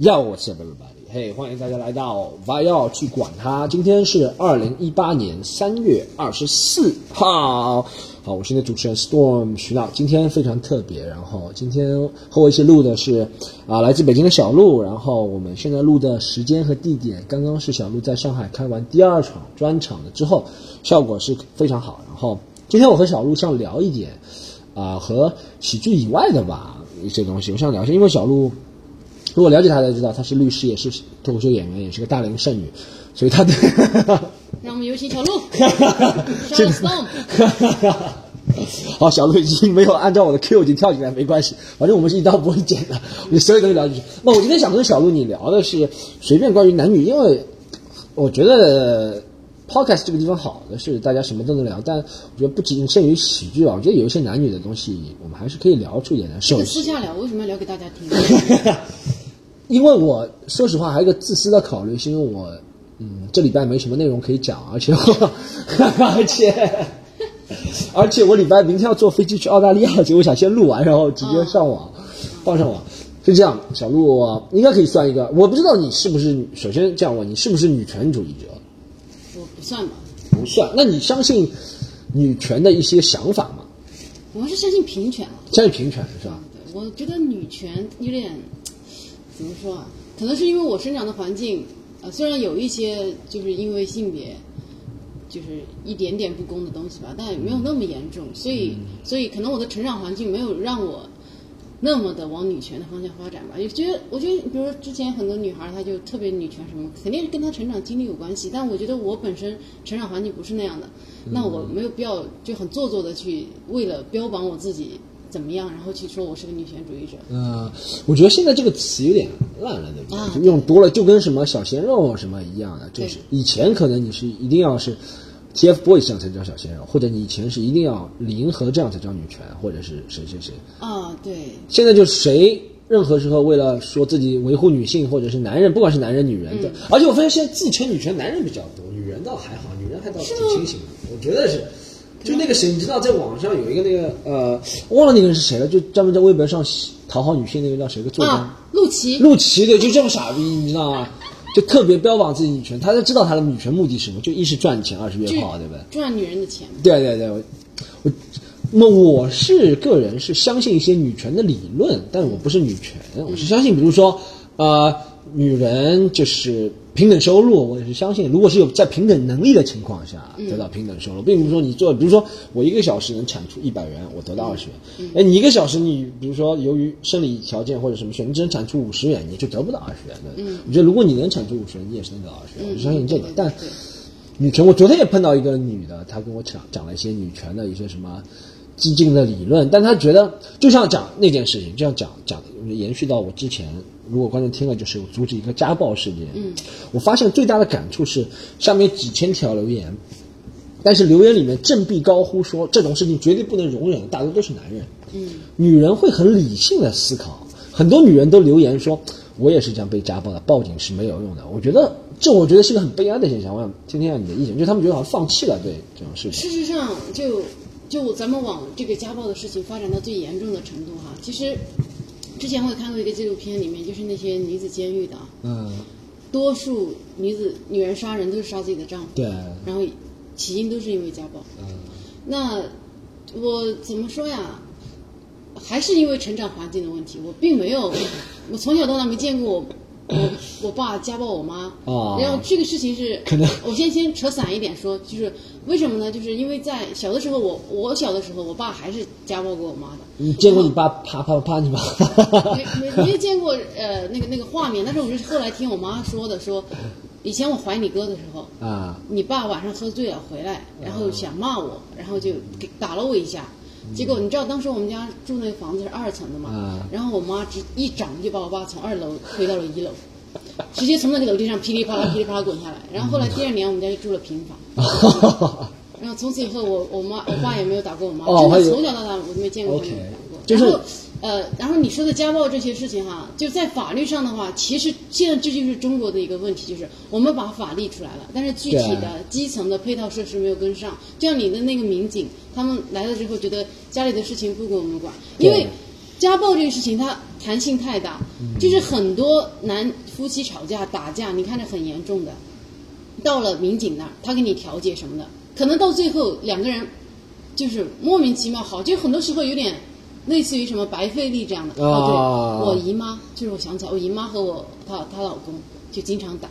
要我 s everybody，嘿，欢迎大家来到 v 要去管它。今天是二零一八年三月二十四号，好，我是你的主持人 Storm 徐闹。今天非常特别，然后今天和我一起录的是啊，来自北京的小鹿。然后我们现在录的时间和地点，刚刚是小鹿在上海开完第二场专场了之后，效果是非常好。然后今天我和小鹿想聊一点啊，和喜剧以外的吧一些东西，我想聊一下，因为小鹿。如果了解他才知道，他是律师，也是脱口秀演员，也是个大龄剩女，所以他的。让我们有请小鹿。好，小鹿已经没有按照我的 Q 已经跳进来，没关系，反正我们是一刀不会剪的，我所有东西聊进去。那我今天想跟小鹿你聊的是随便关于男女，因为我觉得 Podcast 这个地方好的是大家什么都能聊，但我觉得不仅限于喜剧啊，我觉得有一些男女的东西，我们还是可以聊出一点来。私下聊，为什么要聊给大家听？因为我说实话，还有一个自私的考虑，是因为我，嗯，这礼拜没什么内容可以讲，而且我，而且，而且我礼拜明天要坐飞机去澳大利亚，所以我想先录完，然后直接上网，放上网。是这样，小鹿应该可以算一个，我不知道你是不是，首先这样问你是不是女权主义者？我不算吧。不算，那你相信女权的一些想法吗？我是相信平权相信平权是吧？对，我觉得女权有点。怎么说啊？可能是因为我生长的环境，呃，虽然有一些就是因为性别，就是一点点不公的东西吧，但也没有那么严重。所以，所以可能我的成长环境没有让我那么的往女权的方向发展吧。也觉得，我觉得，比如说之前很多女孩她就特别女权什么，肯定是跟她成长经历有关系。但我觉得我本身成长环境不是那样的，那我没有必要就很做作的去为了标榜我自己。怎么样？然后去说我是个女权主义者。嗯，我觉得现在这个词有点烂了，对不对？用多了就跟什么小鲜肉什么一样的，就是以前可能你是一定要是 TFBOYS 这样才叫小鲜肉，或者你以前是一定要李银河这样才叫女权，或者是谁谁谁。啊，对。现在就谁任何时候为了说自己维护女性，或者是男人，不管是男人女人的，而且我发现现在自称女权男人比较多，女人倒还好，女人还倒挺清醒的。我觉得是。就那个谁，你知道，在网上有一个那个呃，忘了那个人是谁了，就专门在微博上讨好女性那个叫谁个作家？陆琪。陆琪对，就这么傻逼，你知道吗？就特别标榜自己女权，他就知道他的女权目的是什么，就一是赚钱，二是约炮，对不对？赚女人的钱。对对对，我我那么我是个人是相信一些女权的理论，但我不是女权，我是相信，比如说呃，女人就是。平等收入，我也是相信。如果是有在平等能力的情况下得到平等收入，并不是说你做，比如说我一个小时能产出一百元，我得到二十元。哎，你一个小时你比如说由于生理条件或者什么选，你只能产出五十元，你就得不到二十元的。我觉得如果你能产出五十元，你也是能得到二十元。我就相信这个。但女权，我昨天也碰到一个女的，她跟我讲讲了一些女权的一些什么激进的理论，但她觉得就像讲那件事情，就像讲讲延续到我之前。如果观众听了，就是阻止一个家暴事件。嗯，我发现最大的感触是，上面几千条留言，但是留言里面振臂高呼说这种事情绝对不能容忍，大多都是男人。嗯，女人会很理性的思考，很多女人都留言说，我也是这样被家暴的，报警是没有用的。我觉得这，我觉得是个很悲哀的现象。我想听听下你的意见，就他们觉得好像放弃了对这种事情。事实上，就就咱们往这个家暴的事情发展到最严重的程度哈，其实。之前我也看过一个纪录片，里面就是那些女子监狱的，嗯，多数女子女人杀人都是杀自己的丈夫，对，然后起因都是因为家暴，嗯，那我怎么说呀？还是因为成长环境的问题，我并没有，我从小到大没见过。我我爸家暴我妈，然后这个事情是可能，我先先扯散一点说，就是为什么呢？就是因为在小的时候，我我小的时候，我爸还是家暴过我妈的。你见过你爸啪啪啪你吗？没没没见过呃那个那个画面，但是我是后来听我妈说的，说以前我怀你哥的时候啊，你爸晚上喝醉了回来，然后想骂我，然后就给打了我一下。结果你知道当时我们家住那个房子是二层的嘛？然后我妈直一掌就把我爸从二楼推到了一楼，直接从那个楼梯上噼里啪啦噼里啪啦滚下来。然后后来第二年我们家就住了平房，然后从此以后我我妈我爸也没有打过我妈，真的从小到大我都没见过他们打过。然后。呃，然后你说的家暴这些事情哈，就在法律上的话，其实现在这就是中国的一个问题，就是我们把法立出来了，但是具体的基层的配套设施没有跟上。就像你的那个民警，他们来了之后，觉得家里的事情不归我们管，因为家暴这个事情它弹性太大，就是很多男夫妻吵架打架，你看着很严重的，到了民警那儿，他给你调解什么的，可能到最后两个人就是莫名其妙好，就很多时候有点类似于什么白费力这样的。哦，对，我姨妈就是我想起来，我姨妈和我她她老公就经常打。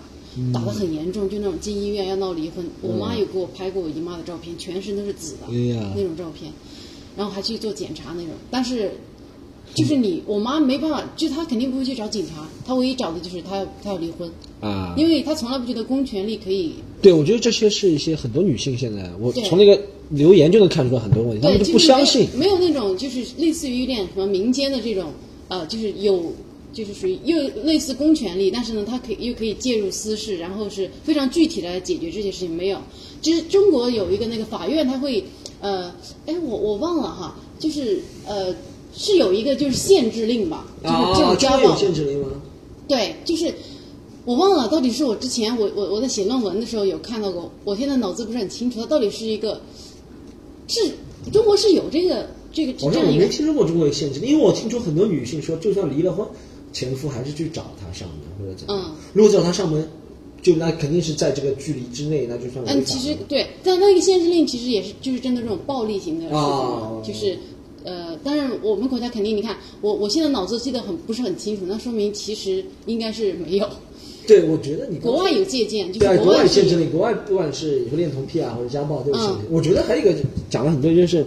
打得很严重，就那种进医院要闹离婚。我妈有给我拍过我姨妈的照片，全身都是紫的那种照片，然后还去做检查那种。但是，就是你我妈没办法，就她肯定不会去找警察，她唯一找的就是她要她要离婚啊，因为她从来不觉得公权力可以。对，我觉得这些是一些很多女性现在，我从那个留言就能看出来很多问题，他们就不相信，没有那种就是类似于有点什么民间的这种呃，就是有。就是属于又类似公权力，但是呢，他可以又可以介入私事，然后是非常具体的来解决这些事情。没有，其实中国有一个那个法院，他会呃，哎，我我忘了哈，就是呃，是有一个就是限制令吧，就是这种家暴限制令吗？对，就是我忘了，到底是我之前我我我在写论文的时候有看到过，我现在脑子不是很清楚，它到底是一个是中国是有这个这个好像我没听说过中国有限制令，因为我听说很多女性说，就算离了婚。前夫还是去找她上门或者怎样？如果找她上门，就那肯定是在这个距离之内，那就算嗯，其实对，但那个限制令其实也是就是针对这种暴力型的事情，就是呃，但是我们国家肯定，你看我我现在脑子记得很不是很清楚，那说明其实应该是没有。对，我觉得你国外有借鉴，就是国外限制你，国外不管是恋童癖啊或者家暴都有限制。我觉得还有一个讲了很多就是。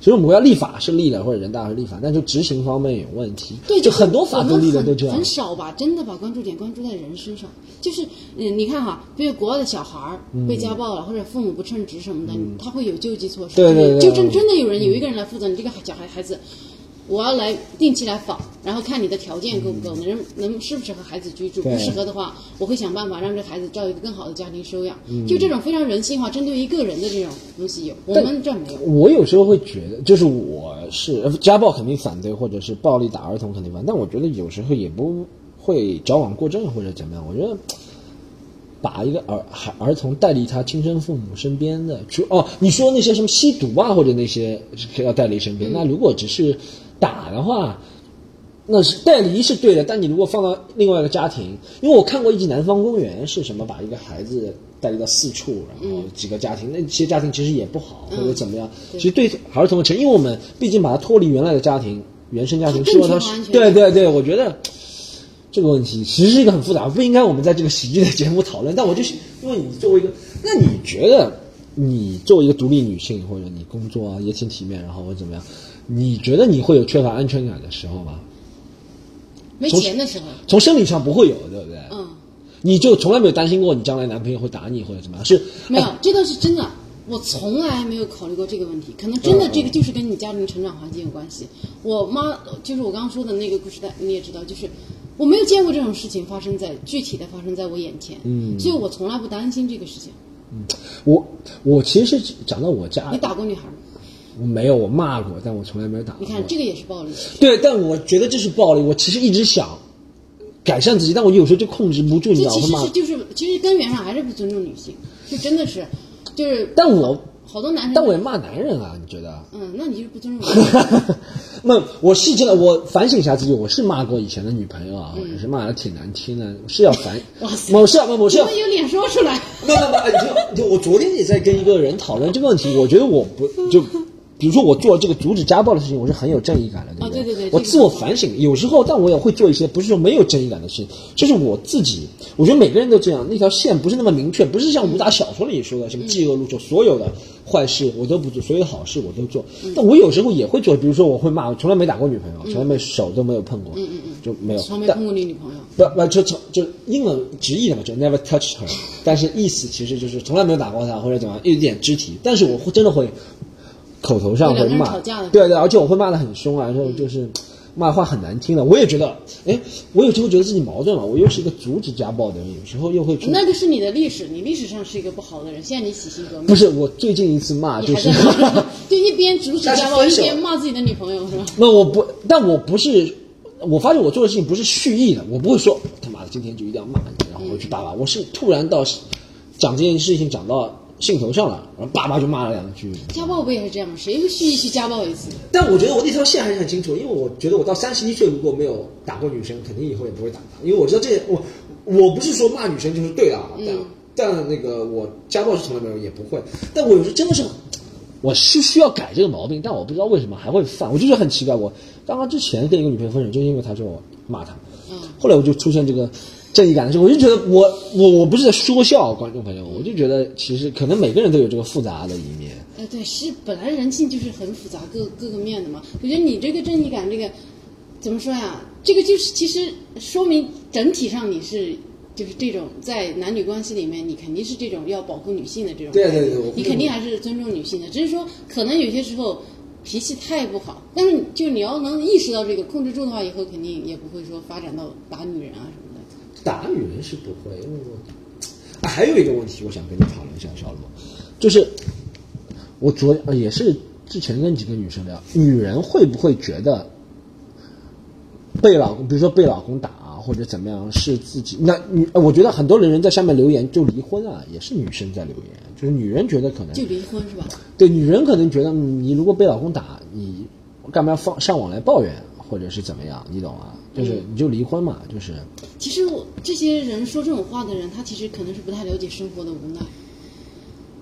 其实我们国家立法是立了，或者人大是立法，但是执行方面有问题。对，就很多法都立的都这样。很少吧，真的把关注点关注在人身上。就是，嗯，你看哈，比如国外的小孩儿被家暴了，或者父母不称职什么的，他会有救济措施。对对对。就真真的有人有一个人来负责你这个小孩孩子。我要来定期来访，然后看你的条件够不够，能能适不适合孩子居住。不适合的话，我会想办法让这孩子找一个更好的家庭收养。就这种非常人性化、针对一个人的这种东西有，我们这没有。我有时候会觉得，就是我是家暴肯定反对，或者是暴力打儿童肯定反，但我觉得有时候也不会矫枉过正或者怎么样。我觉得把一个儿孩儿童带离他亲生父母身边的，去哦，你说那些什么吸毒啊或者那些要带离身边，那如果只是。打的话，那是带离是对的，但你如果放到另外一个家庭，因为我看过一集《南方公园》，是什么把一个孩子带离到四处，然后几个家庭，那些家庭其实也不好，或者怎么样。其实对儿童的成，因为我们毕竟把他脱离原来的家庭、原生家庭，说他对对对，我觉得这个问题其实是一个很复杂，不应该我们在这个喜剧的节目讨论。但我就因为你作为一个，那你觉得你作为一个独立女性，或者你工作啊也挺体面，然后或者怎么样？你觉得你会有缺乏安全感的时候吗？没钱的时候，从生理上不会有，对不对？嗯，你就从来没有担心过你将来男朋友会打你或者怎么样？是没有，这倒是真的。我从来没有考虑过这个问题，可能真的这个就是跟你家庭成长环境有关系。我妈就是我刚刚说的那个故事，带你也知道，就是我没有见过这种事情发生在具体的发生在我眼前，嗯，所以我从来不担心这个事情。嗯，我我其实讲到我家，你打过女孩吗？我没有，我骂过，但我从来没有打过。你看，这个也是暴力。对，但我觉得这是暴力。我其实一直想改善自己，但我有时候就控制不住，你知道吗？其实就是，其实根源上还是不尊重女性，就真的是，就是。但我好多男生，但我也骂男人啊，你觉得？嗯，那你就是不尊重。我。那我是真的，我反省一下自己，我是骂过以前的女朋友啊，也是骂的挺难听的，是要反。哇塞！我是要，我是要。有脸说出来？不不不，你就我昨天也在跟一个人讨论这个问题，我觉得我不就。比如说我做这个阻止家暴的事情，我是很有正义感的，对不对？对对对。我自我反省，有时候，但我也会做一些不是说没有正义感的事情。就是我自己，我觉得每个人都这样，那条线不是那么明确，不是像武打小说里说的什么嫉恶如仇，所有的坏事我都不做，所有的好事我都做。但我有时候也会做，比如说我会骂，我从来没打过女朋友，从来没手都没有碰过，嗯嗯嗯，就没有。从来没碰过你女朋友？不不，就从就英文直译的嘛，就 never touch her，但是意思其实就是从来没有打过她或者怎么样，一点肢体，但是我会真的会。口头上会骂，对对，而且我会骂的很凶啊，然后就是骂话很难听的。我也觉得，哎，我有时候觉得自己矛盾了。我又是一个阻止家暴的人，有时候又会。那个是你的历史，你历史上是一个不好的人。现在你洗心革面。不是，我最近一次骂就是，就一边阻止家暴，一边骂自己的女朋友，是吧？那我不，但我不是，我发现我做的事情不是蓄意的，我不会说他妈的今天就一定要骂你，然后回去打吧。我是突然到讲这件事情讲到。兴头上了，然后爸爸就骂了两句。家暴不也是这样吗？谁会蓄意去家暴一次？但我觉得我那条线还是很清楚，因为我觉得我到三十一岁如果没有打过女生，肯定以后也不会打她因为我知道这我我不是说骂女生就是对的，但但那个我家暴是从来没有也不会。但我有时候真的是，我是需要改这个毛病，但我不知道为什么还会犯，我就觉得很奇怪。我刚刚之前跟一个女朋友分手，就是因为她说我骂她，嗯，后来我就出现这个。正义感的时候，我就觉得我我我不是在说笑，观众朋友，我就觉得其实可能每个人都有这个复杂的一面。呃，对，是本来人性就是很复杂，各各个面的嘛。我觉得你这个正义感，这个怎么说呀？这个就是其实说明整体上你是就是这种在男女关系里面，你肯定是这种要保护女性的这种。对对对，你肯定还是尊重女性的，只是说可能有些时候脾气太不好，但是就你要能意识到这个，控制住的话，以后肯定也不会说发展到打女人啊什么。打女人是不会，因为我还有一个问题，我想跟你讨论一下，小罗，就是我昨也是之前跟几个女生聊，女人会不会觉得被老公，比如说被老公打或者怎么样，是自己那女？我觉得很多人人在下面留言就离婚啊，也是女生在留言，就是女人觉得可能就离婚是吧？对，女人可能觉得你如果被老公打，你干嘛要放上网来抱怨？或者是怎么样，你懂啊？就是你就离婚嘛，就是。其实我这些人说这种话的人，他其实可能是不太了解生活的无奈。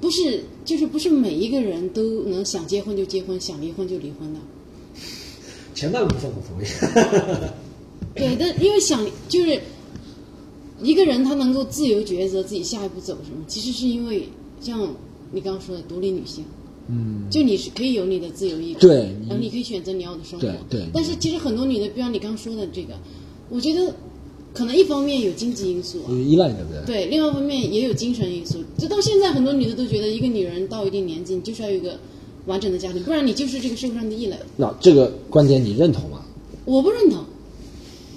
不是，就是不是每一个人都能想结婚就结婚，想离婚就离婚的。前半部分我同意。对，但因为想就是一个人他能够自由抉择自己下一步走什么，其实是因为像你刚刚说的独立女性。嗯，就你是可以有你的自由意志，对，然后你可以选择你要的生活，对对。但是其实很多女的，比方你刚说的这个，我觉得可能一方面有经济因素，有依赖对不对？对，另外一方面也有精神因素。就到现在，很多女的都觉得，一个女人到一定年纪，你就是要有一个完整的家庭，不然你就是这个社会上的异类。那这个观点你认同吗？我不认同，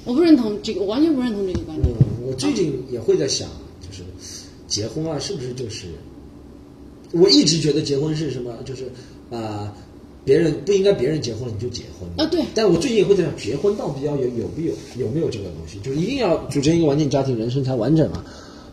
我不认同这个，我完全不认同这个观点。我最近也会在想，就是结婚啊，是不是就是？我一直觉得结婚是什么，就是啊，别人不应该别人结婚了你就结婚啊，对。但我最近也会在想，结婚到底要有有没有有没有这个东西，就是一定要组成一个完整家庭，人生才完整嘛？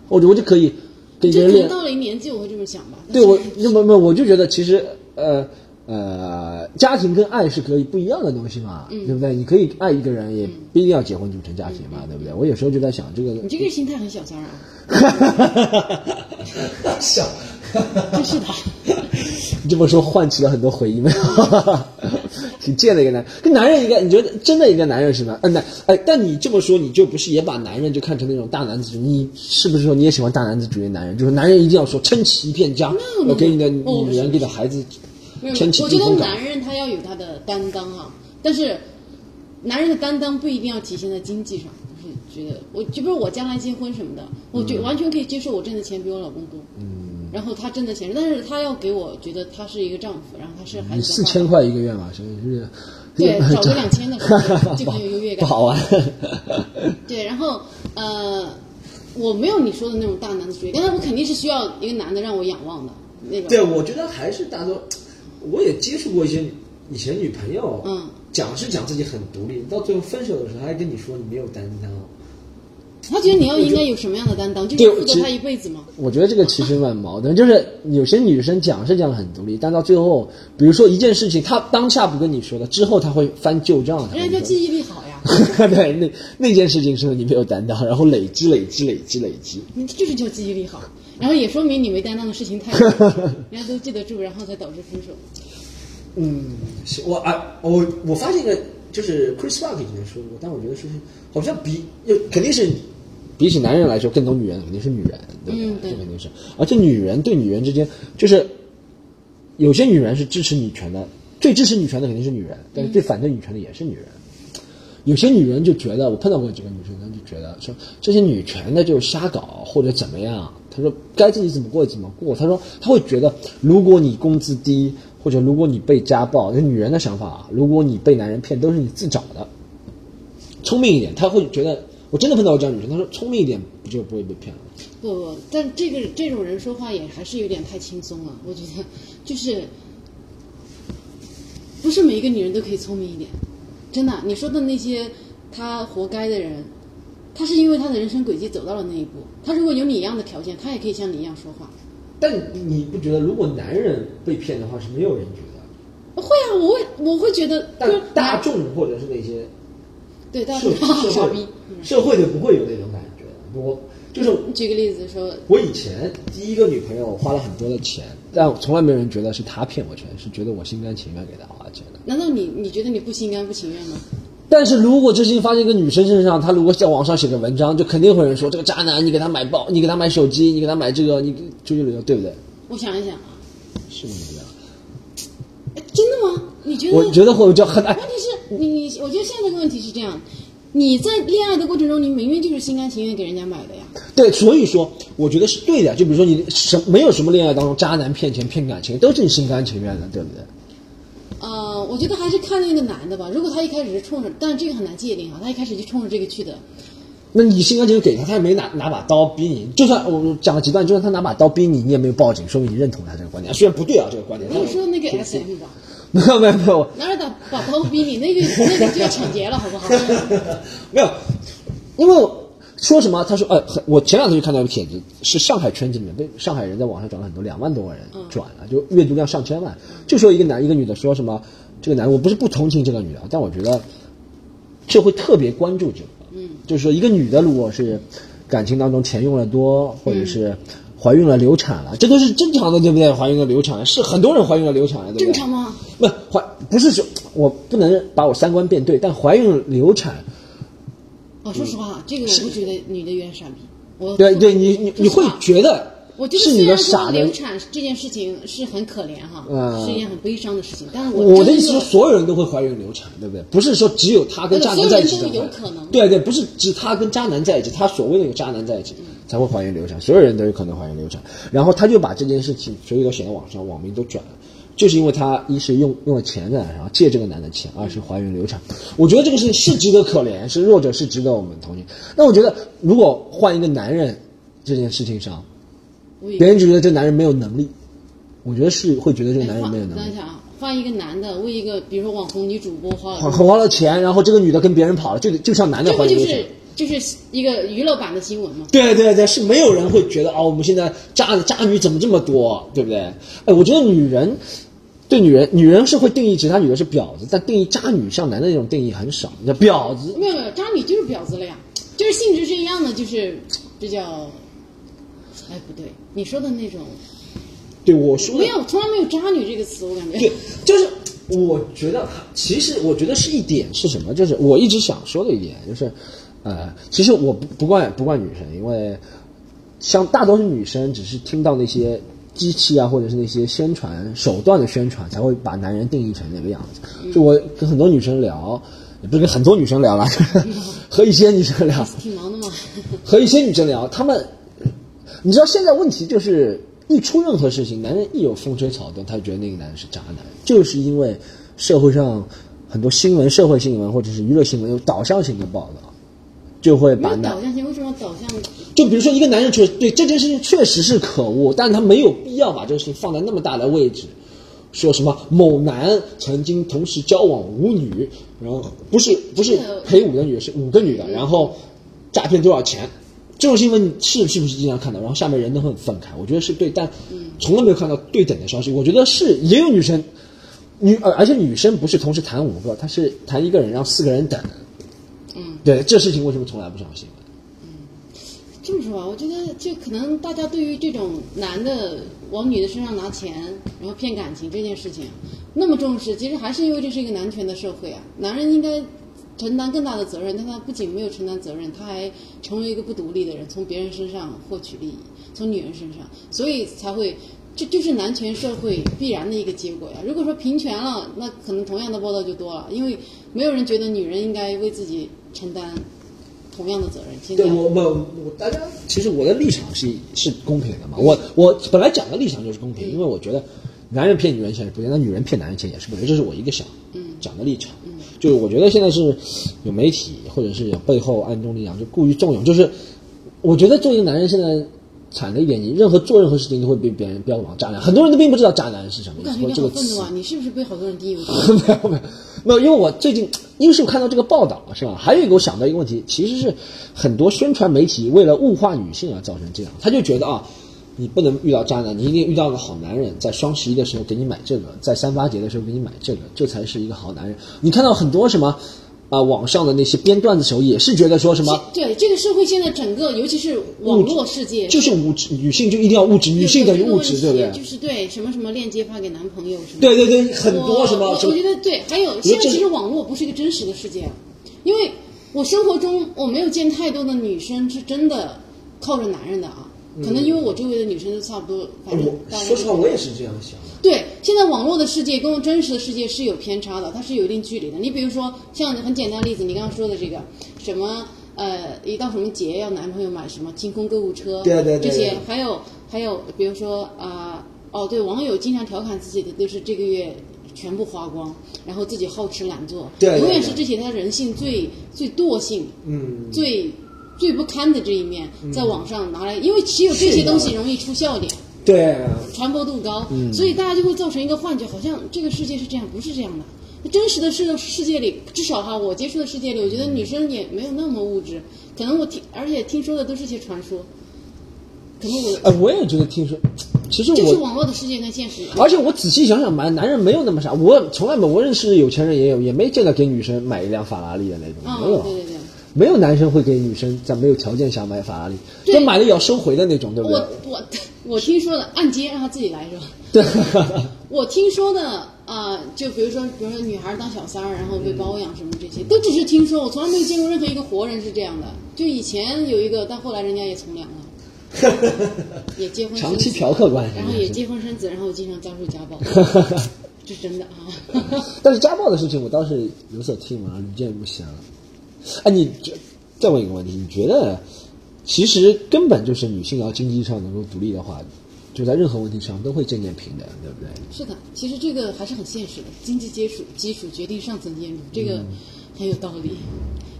我我就可以跟别人。到了一年纪，我会这么想吧。对我，那么那我就觉得其实呃呃，家庭跟爱是可以不一样的东西嘛，对不对？你可以爱一个人，也不一定要结婚组成家庭嘛，对不对？我有时候就在想这个。你这个心态很小三啊。小。真是的，你这么说唤起了很多回忆，没有？挺贱的一个男，跟男人一个，你觉得真的一个男人是吗？嗯，那哎，但你这么说，你就不是也把男人就看成那种大男子主义？你是不是说你也喜欢大男子主义男人？就是男人一定要说撑起一片家，我给你的女人，给的孩子撑起。我觉得男人他要有他的担当啊，但是男人的担当不一定要体现在经济上。就是觉得，我就比如我将来结婚什么的，我就完全可以接受我挣的钱比我老公多。嗯。然后他挣的钱，但是他要给我觉得他是一个丈夫，然后他是孩子。四千块一个月嘛，是不是？对，找个两千的，就很有优越感。不好玩。对，然后呃，我没有你说的那种大男子主义，但是我肯定是需要一个男的让我仰望的那种。对，我觉得还是大多，我也接触过一些以前女朋友，嗯，讲是讲自己很独立，到最后分手的时候，她还跟你说你没有担当。他觉得你要应该有什么样的担当，就是负责他一辈子吗？我觉得这个其实蛮矛盾，就是有些女生讲是讲很独立，但到最后，比如说一件事情，她当下不跟你说的，之后她会翻旧账。人家叫记忆力好呀。对，那那件事情是你没有担当，然后累积、累积、累积、累积。你就是叫记忆力好，然后也说明你没担当的事情太多，人家都记得住，然后才导致分手。嗯，我啊，我我发现一个，就是 Chris Rock 以前说过，但我觉得是好像比又肯定是。比起男人来说，更懂女人肯定是女人，对不对？这肯定是。而且女人对女人之间，就是有些女人是支持女权的，最支持女权的肯定是女人，但是最反对女权的也是女人。有些女人就觉得，我碰到过几个女生，她就觉得说这些女权的就瞎搞或者怎么样。她说该自己怎么过怎么过。她说她会觉得，如果你工资低，或者如果你被家暴，这女人的想法啊，如果你被男人骗，都是你自找的。聪明一点，她会觉得。我真的碰到过这样女生，她说聪明一点不就不会被骗了？不不，但这个这种人说话也还是有点太轻松了。我觉得就是不是每一个女人都可以聪明一点，真的。你说的那些他活该的人，他是因为他的人生轨迹走到了那一步。他如果有你一样的条件，他也可以像你一样说话。但你不觉得，如果男人被骗的话，是没有人觉得？会啊，我会，我会觉得。但大众或者是那些，对大众傻逼，社会就不会有那种感觉。我就是举个例子说，我以前第一个女朋友花了很多的钱，但从来没有人觉得是她骗我钱，是觉得我心甘情愿给她花钱的。难道你你觉得你不心甘不情愿吗？但是如果这事情发生一个女生身上，她如果在网上写个文章，就肯定会有人说这个渣男，你给他买包，你给他买手机，你给他买这个，你出去旅游，对不对？我想一想啊，是这样。真的吗？你觉得？我觉得会就很。问题是你你，我觉得现在这个问题是这样，你在恋爱的过程中，你明明就是心甘情愿给人家买的呀。对，所以说我觉得是对的。就比如说你什没有什么恋爱当中渣男骗钱骗感情，都是你心甘情愿的，对不对？呃，我觉得还是看那个男的吧。如果他一开始是冲着，但是这个很难界定啊。他一开始就冲着这个去的，那你心甘情愿给他，他也没拿拿把刀逼你。就算我讲个极端，就算他拿把刀逼你，你也没有报警，说明你认同他这个观点。虽然不对啊，这个观点。没有说那个 S M 吧？没有没有没有。哪有打把刀逼你？那个那个就要抢劫了，好不好？没有，因为。说什么？他说，呃，我前两天就看到一个帖子，是上海圈子里面被上海人在网上转了很多，两万多个人转了，就阅读量上千万。就说一个男一个女的说什么，这个男的我不是不同情这个女的，但我觉得就会特别关注这个。嗯，就是说一个女的如果是感情当中钱用的多，或者是怀孕了流产了，这都是正常的，对不对？怀孕了流产是很多人怀孕了流产了，对正常吗？不怀不是说我不能把我三观变对，但怀孕流产。哦，说实话，这个我不觉得女的有点傻逼。我对对，你你你会觉得，我觉得是你的傻流产这件事情是很可怜哈，是一件很悲伤的事情。但是我我的意思是，所有人都会怀孕流产，对不对？不是说只有他跟渣男在一起才有可能。对对，不是只他跟渣男在一起，他所谓的那个渣男在一起才会怀孕流产，所有人都有可能怀孕流产。然后他就把这件事情所有都写到网上，网民都转了。就是因为她一是用用了钱的，然后借这个男的钱；二是怀孕流产。我觉得这个事情是值得可怜，是弱者是值得我们同情。那我觉得如果换一个男人，这件事情上，别人就觉得这男人没有能力。我觉得是会觉得这个男人没有能力。等一下啊，换一个男的为一个比如说网红女主播花了花了钱，然后这个女的跟别人跑了，就就像男的怀孕流产。就是一个娱乐版的新闻嘛。对对对，是没有人会觉得哦，我们现在渣渣女怎么这么多，对不对？哎，我觉得女人对女人，女人是会定义其他女的是婊子，但定义渣女像男的那种定义很少。那婊子，没有没有，渣女就是婊子了呀，就是性质是一样的，就是比较，哎不对，你说的那种，对我说没有，从来没有渣女这个词，我感觉。对，就是我觉得，其实我觉得是一点是什么？就是我一直想说的一点就是。呃，其实我不不怪不怪女生，因为像大多数女生只是听到那些机器啊，或者是那些宣传手段的宣传，才会把男人定义成那个样子。就我跟很多女生聊，也不是跟很多女生聊了，和一些女生聊，挺忙的嘛。和一些女生聊，她们，你知道现在问题就是一出任何事情，男人一有风吹草动，他就觉得那个男人是渣男，就是因为社会上很多新闻、社会新闻或者是娱乐新闻有导向性的报道。就会把导向性为什么导向？就比如说一个男人确对这件事情确实是可恶，但他没有必要把这个事情放在那么大的位置，说什么某男曾经同时交往五女，然后不是不是陪五个女，是五个女的，然后诈骗多少钱？这种新闻是是不是经常看到？然后下面人都很愤慨，我觉得是对，但从来没有看到对等的消息。我觉得是也有女生女，而且女生不是同时谈五个，她是谈一个人让四个人等。嗯，对，这事情为什么从来不上新闻？嗯，这么说吧，我觉得就可能大家对于这种男的往女的身上拿钱，然后骗感情这件事情那么重视，其实还是因为这是一个男权的社会啊。男人应该承担更大的责任，但他不仅没有承担责任，他还成为一个不独立的人，从别人身上获取利益，从女人身上，所以才会。这就是男权社会必然的一个结果呀。如果说平权了，那可能同样的报道就多了，因为没有人觉得女人应该为自己承担同样的责任。对我我我大家其实我的立场是是公平的嘛。我我本来讲的立场就是公平，因为我觉得男人骗女人钱是不对，那女人骗男人钱也是不对，这是我一个想讲的立场。就是我觉得现在是有媒体或者是有背后暗中力量就故意纵容，就是我觉得作为一个男人现在。惨的一点，你任何做任何事情都会被别人标榜渣男，很多人都并不知道渣男是什么意思。我感觉你好你是不是被好多人低 没有没有没有，因为我最近因为是我看到这个报道是吧？还有一个我想到一个问题，其实是很多宣传媒体为了物化女性而造成这样，他就觉得啊，你不能遇到渣男，你一定遇到个好男人，在双十一的时候给你买这个，在三八节的时候给你买这个，这才是一个好男人。你看到很多什么？啊，网上的那些编段子时候也是觉得说什么？对这个社会现在整个，尤其是网络世界，就是物质，女性就一定要物质，女性等于物质，对不对？就是对什么什么链接发给男朋友什么？对对对，很多什么？我觉得对，还有现在其实网络不是一个真实的世界，因为我生活中我没有见太多的女生是真的靠着男人的啊，可能因为我周围的女生都差不多，反正说实话我也是这样想。对，现在网络的世界跟真实的世界是有偏差的，它是有一定距离的。你比如说，像很简单的例子，你刚刚说的这个什么呃，一到什么节要男朋友买什么清空购物车，对对对，这些还有还有，比如说啊，哦对，网友经常调侃自己的都是这个月全部花光，然后自己好吃懒做，对，永远是这些他人性最最惰性，嗯，最最不堪的这一面，在网上拿来，因为只有这些东西容易出笑点。对，传播度高，所以大家就会造成一个幻觉，好像这个世界是这样，不是这样的。真实的世世界里，至少哈，我接触的世界里，我觉得女生也没有那么物质。可能我听，而且听说的都是些传说。可能我，哎，我也觉得听说，其实我就是网络的世界跟现实。而且我仔细想想，吧男人没有那么傻，我从来没我认识有钱人也有，也没见到给女生买一辆法拉利的那种，没有。没有男生会给女生在没有条件下买法拉利，就买了也要收回的那种，对不对？我我我听说的按揭让他自己来是吧？对。我听说的啊，就比如说，比如说女孩当小三儿，然后被包养什么这些，都只是听说，我从来没有见过任何一个活人是这样的。就以前有一个，但后来人家也从良了，也结婚，长期嫖客关系，然后也结婚生子，然后经常遭受家暴，这是真的啊。但是家暴的事情我倒是有所听闻，屡见不鲜了。哎，你这再问一个问题，你觉得其实根本就是女性要经济上能够独立的话，就在任何问题上都会渐渐平等，对不对？是的，其实这个还是很现实的，经济基础基础决定上层建筑，这个很有道理。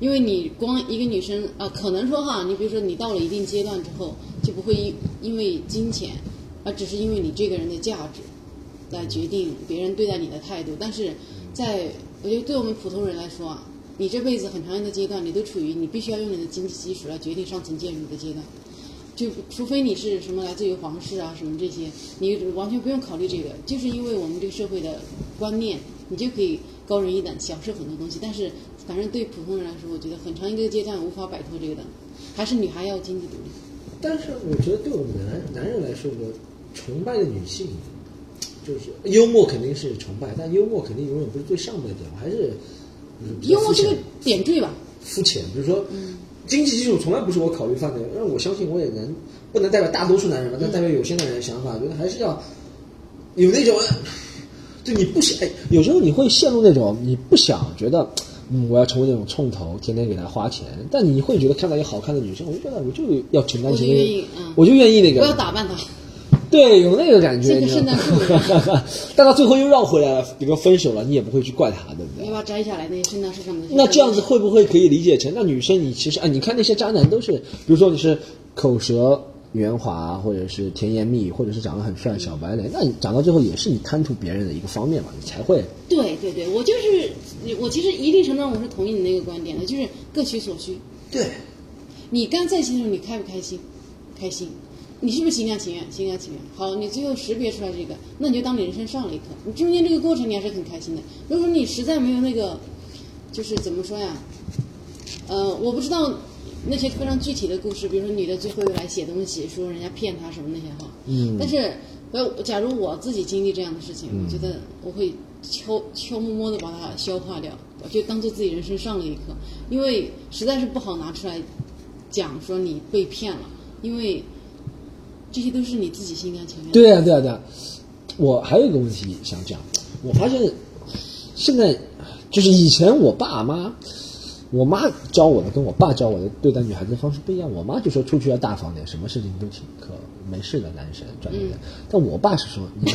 因为你光一个女生啊，可能说哈，你比如说你到了一定阶段之后，就不会因因为金钱，而只是因为你这个人的价值来决定别人对待你的态度。但是在我觉得对我们普通人来说啊。你这辈子很长一个阶段，你都处于你必须要用你的经济基础来决定上层建筑的阶段，就除非你是什么来自于皇室啊什么这些，你完全不用考虑这个，就是因为我们这个社会的观念，你就可以高人一等，享受很多东西。但是，反正对普通人来说，我觉得很长一个阶段无法摆脱这个的，还是女孩要经济独立。但是，我觉得对我们男男人来说，我崇拜的女性，就是幽默肯定是崇拜，但幽默肯定永远不是最上面的点，还是。幽默是个点缀吧，肤浅。比如说，经济基础从来不是我考虑范围，但是我相信我也能，不能代表大多数男人吧，但代表有些男人的想法，觉得还是要有那种，就你不想，有时候你会陷入那种你不想觉得，嗯，我要成为那种冲头，天天给他花钱，但你会觉得看到一个好看的女生，我就觉得我就要承担起那个，我就愿意那个，我要打扮她。对，有那个感觉。这个圣诞树，但到最后又绕回来了，比如分手了，你也不会去怪他，对不对？你把摘下来那些圣诞树上的。那这样子会不会可以理解成，那女生你其实啊，你看那些渣男都是，比如说你是口舌圆滑，或者是甜言蜜语，或者是长得很帅小白脸，那你长到最后也是你贪图别人的一个方面嘛，你才会。对对对，我就是我其实一定程度上我是同意你那个观点的，就是各取所需。对。你刚在一起的时候，你开不开心？开心。你是不是心甘情愿？心甘情愿。好，你最后识别出来这个，那你就当你人生上了一课。你中间这个过程你还是很开心的。如果说你实在没有那个，就是怎么说呀？呃，我不知道那些非常具体的故事，比如说女的最后又来写东西，说人家骗她什么那些哈。嗯。但是，呃，假如我自己经历这样的事情，我觉得我会悄悄摸摸的把它消化掉，就当做自己人生上了一课。因为实在是不好拿出来讲说你被骗了，因为。这些都是你自己心甘情愿。对啊，对啊，对啊。我还有一个问题想讲，我发现现在就是以前我爸妈，我妈教我的跟我爸教我的对待女孩子的方式不一样。我妈就说出去要大方点，什么事情都请客，没事的男生赚钱。但我爸是说你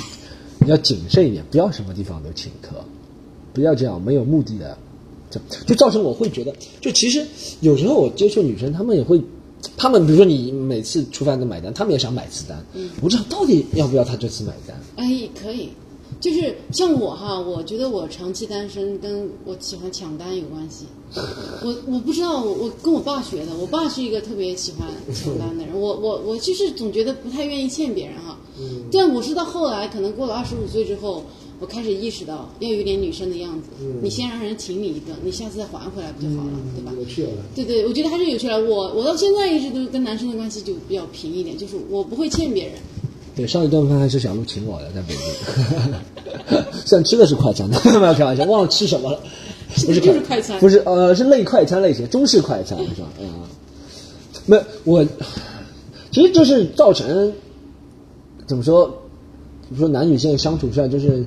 你要谨慎一点，不要什么地方都请客，不要这样没有目的的，就就造成我会觉得，就其实有时候我接触女生，她们也会。他们比如说你每次吃饭都买单，他们也想买次单。嗯，我知道到底要不要他这次买单？哎，可以。就是像我哈，我觉得我长期单身跟我喜欢抢单有关系。我我不知道，我我跟我爸学的。我爸是一个特别喜欢抢单的人。我我我就是总觉得不太愿意欠别人哈。嗯。但我是到后来，可能过了二十五岁之后，我开始意识到要有点女生的样子。嗯。你先让人请你一顿，你下次再还回来不就好了，对吧？有趣了。对对，我觉得还是有趣了。我我到现在一直都跟男生的关系就比较平一点，就是我不会欠别人。对，上一顿饭还是小鹿请我的，在北京。虽然吃的是快餐，没有开玩笑，忘了吃什么了。不是就是快餐，不是呃，是类快餐类型，中式快餐是吧？啊，没我，其实就是造成怎么说？比如说男女现在相处上，就是。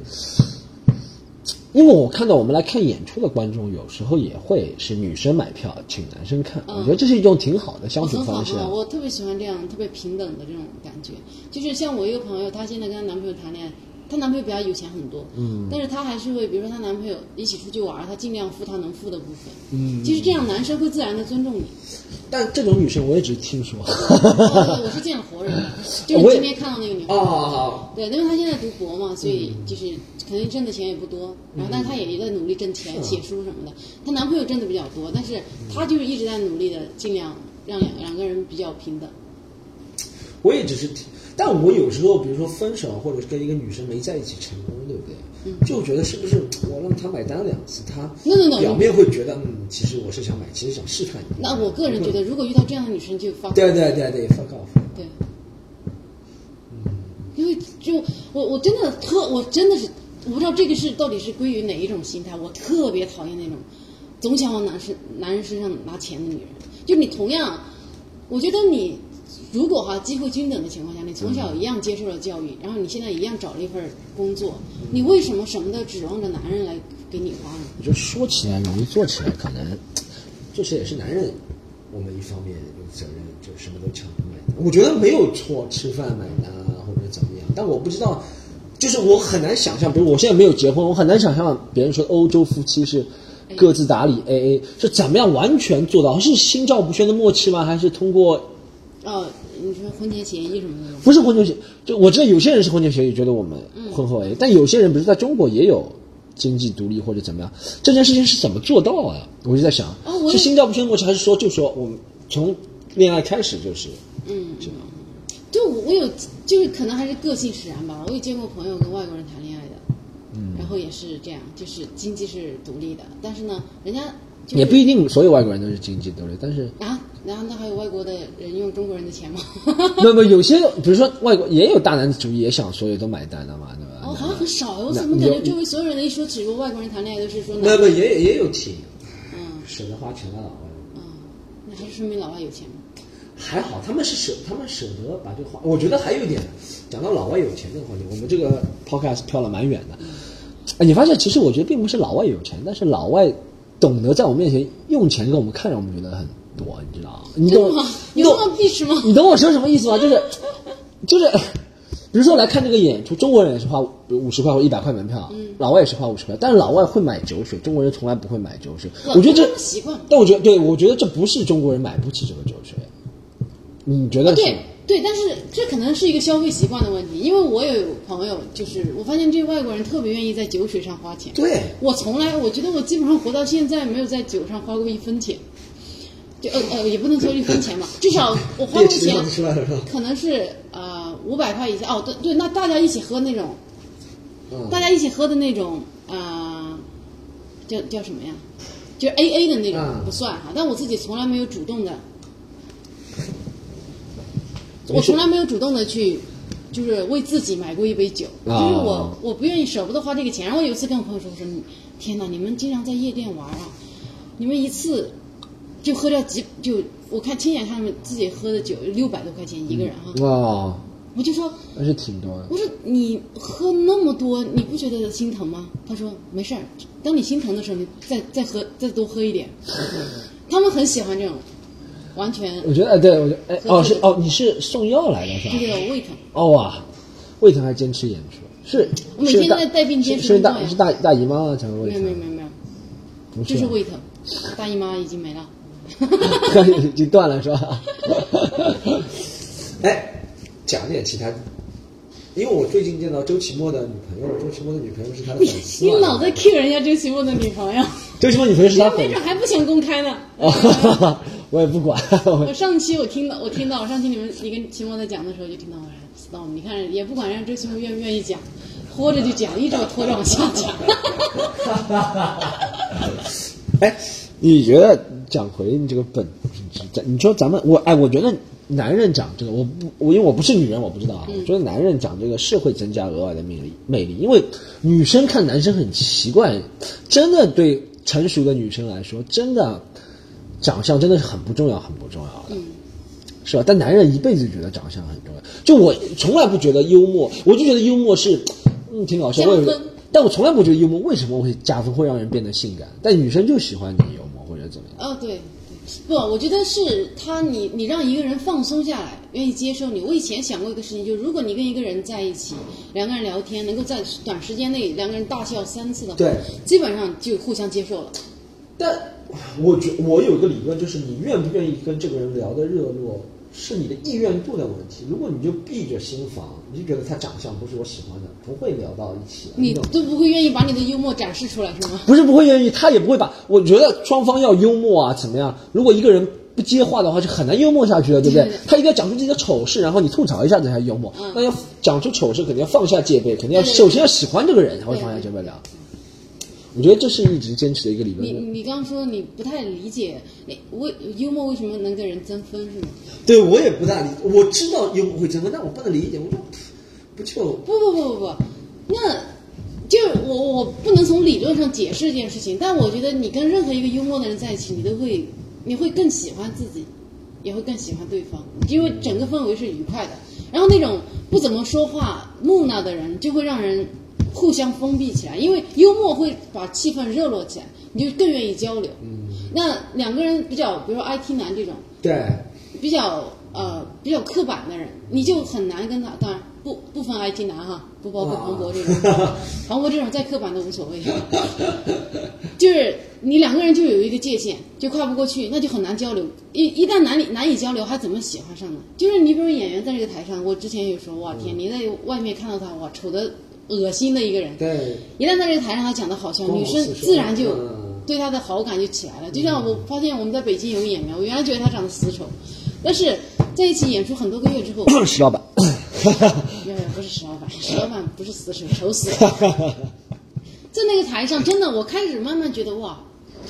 因为我看到我们来看演出的观众，有时候也会是女生买票请男生看，我觉得这是一种挺好的相处方式。我特别喜欢这样特别平等的这种感觉。就是像我一个朋友，她现在跟她男朋友谈恋爱，她男朋友比她有钱很多，嗯，但是她还是会，比如说她男朋友一起出去玩，她尽量付她能付的部分，嗯，其实这样男生会自然的尊重你。但这种女生我也只听说，我是见了活人的，就是今天看到那个女孩，哦，对，因为她现在读博嘛，所以就是可能挣的钱也不多，然后但是她也在努力挣钱，写书什么的。她男朋友挣的比较多，但是她就是一直在努力的，尽量让两两个人比较平等。我也只是听，但我有时候比如说分手，或者是跟一个女生没在一起成功，对不对？就觉得是不是我让她买单两次，他表面会觉得嗯，其实我是想买，其实想试探你。那我个人觉得，如果遇到这样的女生，就放。对对对对，放高。对。嗯。因为就我我真的特我真的是我不知道这个是到底是归于哪一种心态，我特别讨厌那种总想往男生男人身上拿钱的女人。就你同样，我觉得你。如果哈机会均等的情况下，你从小一样接受了教育，然后你现在一样找了一份工作，你为什么什么都指望着男人来给你花呢？我觉得说起来容易，做起来可能，做起来也是男人，我们一方面有责任，就什么都抢着买单。我觉得没有错，吃饭买单或者怎么样，但我不知道，就是我很难想象，比如我现在没有结婚，我很难想象别人说欧洲夫妻是各自打理 A A 是怎么样完全做到，是心照不宣的默契吗？还是通过？哦，你说婚前协议什么的？不是婚前协，就我知道有些人是婚前协议，觉得我们婚后 A，但有些人，比如在中国也有经济独立或者怎么样，这件事情是怎么做到啊？我就在想，是心照不宣过去，还是说就说我们从恋爱开始就是，嗯，就我有，就是可能还是个性使然吧。我有见过朋友跟外国人谈恋爱的，嗯，然后也是这样，就是经济是独立的，但是呢，人家。也不一定所有外国人都是经济独立，但是啊，然后那还有外国的人用中国人的钱吗？那么有些，比如说外国也有大男子主义，也想所有都买单的嘛，对吧？哦，好像很少，我怎么感觉周围所有人的一说起过外国人谈恋爱都是说那不也也有挺，嗯，舍得花钱的老外，嗯，那还是说明老外有钱吗？还好，他们是舍他们舍得把这个花。我觉得还有一点，讲到老外有钱这个话题，我们这个 podcast 飘了蛮远的。哎，你发现其实我觉得并不是老外有钱，但是老外。懂得在我面前用钱给我们看，让我们觉得很多，你知道吗？你懂吗？有这么必须吗？你懂我说什么意思吗？就是，就是，比如说来看这个演出，中国人也是花五十块或一百块门票，嗯，老外也是花五十块，但是老外会买酒水，中国人从来不会买酒水。我觉得这习惯。但我觉得，对我觉得这不是中国人买不起这个酒水，你觉得对？对，但是这可能是一个消费习惯的问题，因为我有朋友，就是我发现这外国人特别愿意在酒水上花钱。对，我从来我觉得我基本上活到现在没有在酒上花过一分钱，就呃呃也不能说一分钱嘛，至少我花的钱可能是呃五百块以下。哦，对对，那大家一起喝那种，大家一起喝的那种呃，叫叫什么呀？就 A A 的那种不算哈，但我自己从来没有主动的。我从来没有主动的去，就是为自己买过一杯酒，就是我我不愿意舍不得花这个钱。然后有一次跟我朋友说，我说天哪，你们经常在夜店玩啊，你们一次就喝掉几就我看亲眼看他们自己喝的酒六百多块钱一个人哈。哇！我就说那是挺多的。我说你喝那么多，你不觉得心疼吗？他说没事儿，当你心疼的时候，你再再喝再多喝一点。他们很喜欢这种。完全，我觉得，哎，对我觉得，哎，哦，是哦，你是送药来的是吧？对对，胃疼。哦哇，胃疼还坚持演出，是。我每天在带病坚持是大是大大姨妈才会胃疼。没有没有没有，没有，就是胃疼。大姨妈已经没了，已经断了是吧？哎，讲点其他，因为我最近见到周奇墨的女朋友，周奇墨的女朋友是他的粉丝。你老在 Q 人家周奇墨的女朋友？周奇墨女朋友是他粉丝，还不想公开呢。我也不管。我上期我听到，我听到上期你们你跟奇墨在讲的时候就听到我说，你看也不管让周奇墨愿不愿意讲，拖着就讲，一直拖着往下讲。哎，你觉得讲回这个本质，你说咱们我哎，我觉得。男人讲这个，我不我因为我不是女人，我不知道啊。我觉得男人讲这个是会增加额外的魅力魅力，因为女生看男生很奇怪，真的对成熟的女生来说，真的长相真的是很不重要，很不重要的，是吧？但男人一辈子觉得长相很重要。就我从来不觉得幽默，我就觉得幽默是嗯挺搞笑，但我从来不觉得幽默为什么会加分，会让人变得性感。但女生就喜欢你幽默？哦，对。不，我觉得是他，你你让一个人放松下来，愿意接受你。我以前想过一个事情，就是如果你跟一个人在一起，两个人聊天，能够在短时间内两个人大笑三次的话，对，基本上就互相接受了。但我觉我有一个理论，就是你愿不愿意跟这个人聊的热络。是你的意愿度的问题。如果你就闭着心房，你就觉得他长相不是我喜欢的，不会聊到一起。你都不会愿意把你的幽默展示出来，是吗？不是不会愿意，他也不会把。我觉得双方要幽默啊，怎么样？如果一个人不接话的话，就很难幽默下去了，对不对？他一定要讲出自己的丑事，然后你吐槽一下子才幽默。那要讲出丑事，肯定要放下戒备，肯定要首先要喜欢这个人，才会放下戒备聊。我觉得这是一直坚持的一个理论。你你刚刚说你不太理解，为幽默为什么能跟人增分是吗？对，我也不大理。我知道幽默会增分，但我不能理解。我说不就不不不不不，那就我我不能从理论上解释这件事情。但我觉得你跟任何一个幽默的人在一起，你都会你会更喜欢自己，也会更喜欢对方，因为整个氛围是愉快的。然后那种不怎么说话、木讷的人，就会让人。互相封闭起来，因为幽默会把气氛热络起来，你就更愿意交流。嗯，那两个人比较，比如说 IT 男这种，对，比较呃比较刻板的人，你就很难跟他。当然不不分 IT 男哈，不包括黄渤这种，黄渤这种再刻板都无所谓。就是你两个人就有一个界限，就跨不过去，那就很难交流。一一旦难以难以交流，还怎么喜欢上呢？就是你比如演员在这个台上，我之前有说，哇天，你在外面看到他，哇丑的。恶心的一个人，对，一旦在这个台上他讲的好笑，女生自然就对他的好感就起来了。就像我发现我们在北京有个演员，我原来觉得他长得死丑，但是在一起演出很多个月之后，石老板，没有不是石老板，石老板不是死丑，丑死了。在那个台上，真的，我开始慢慢觉得哇，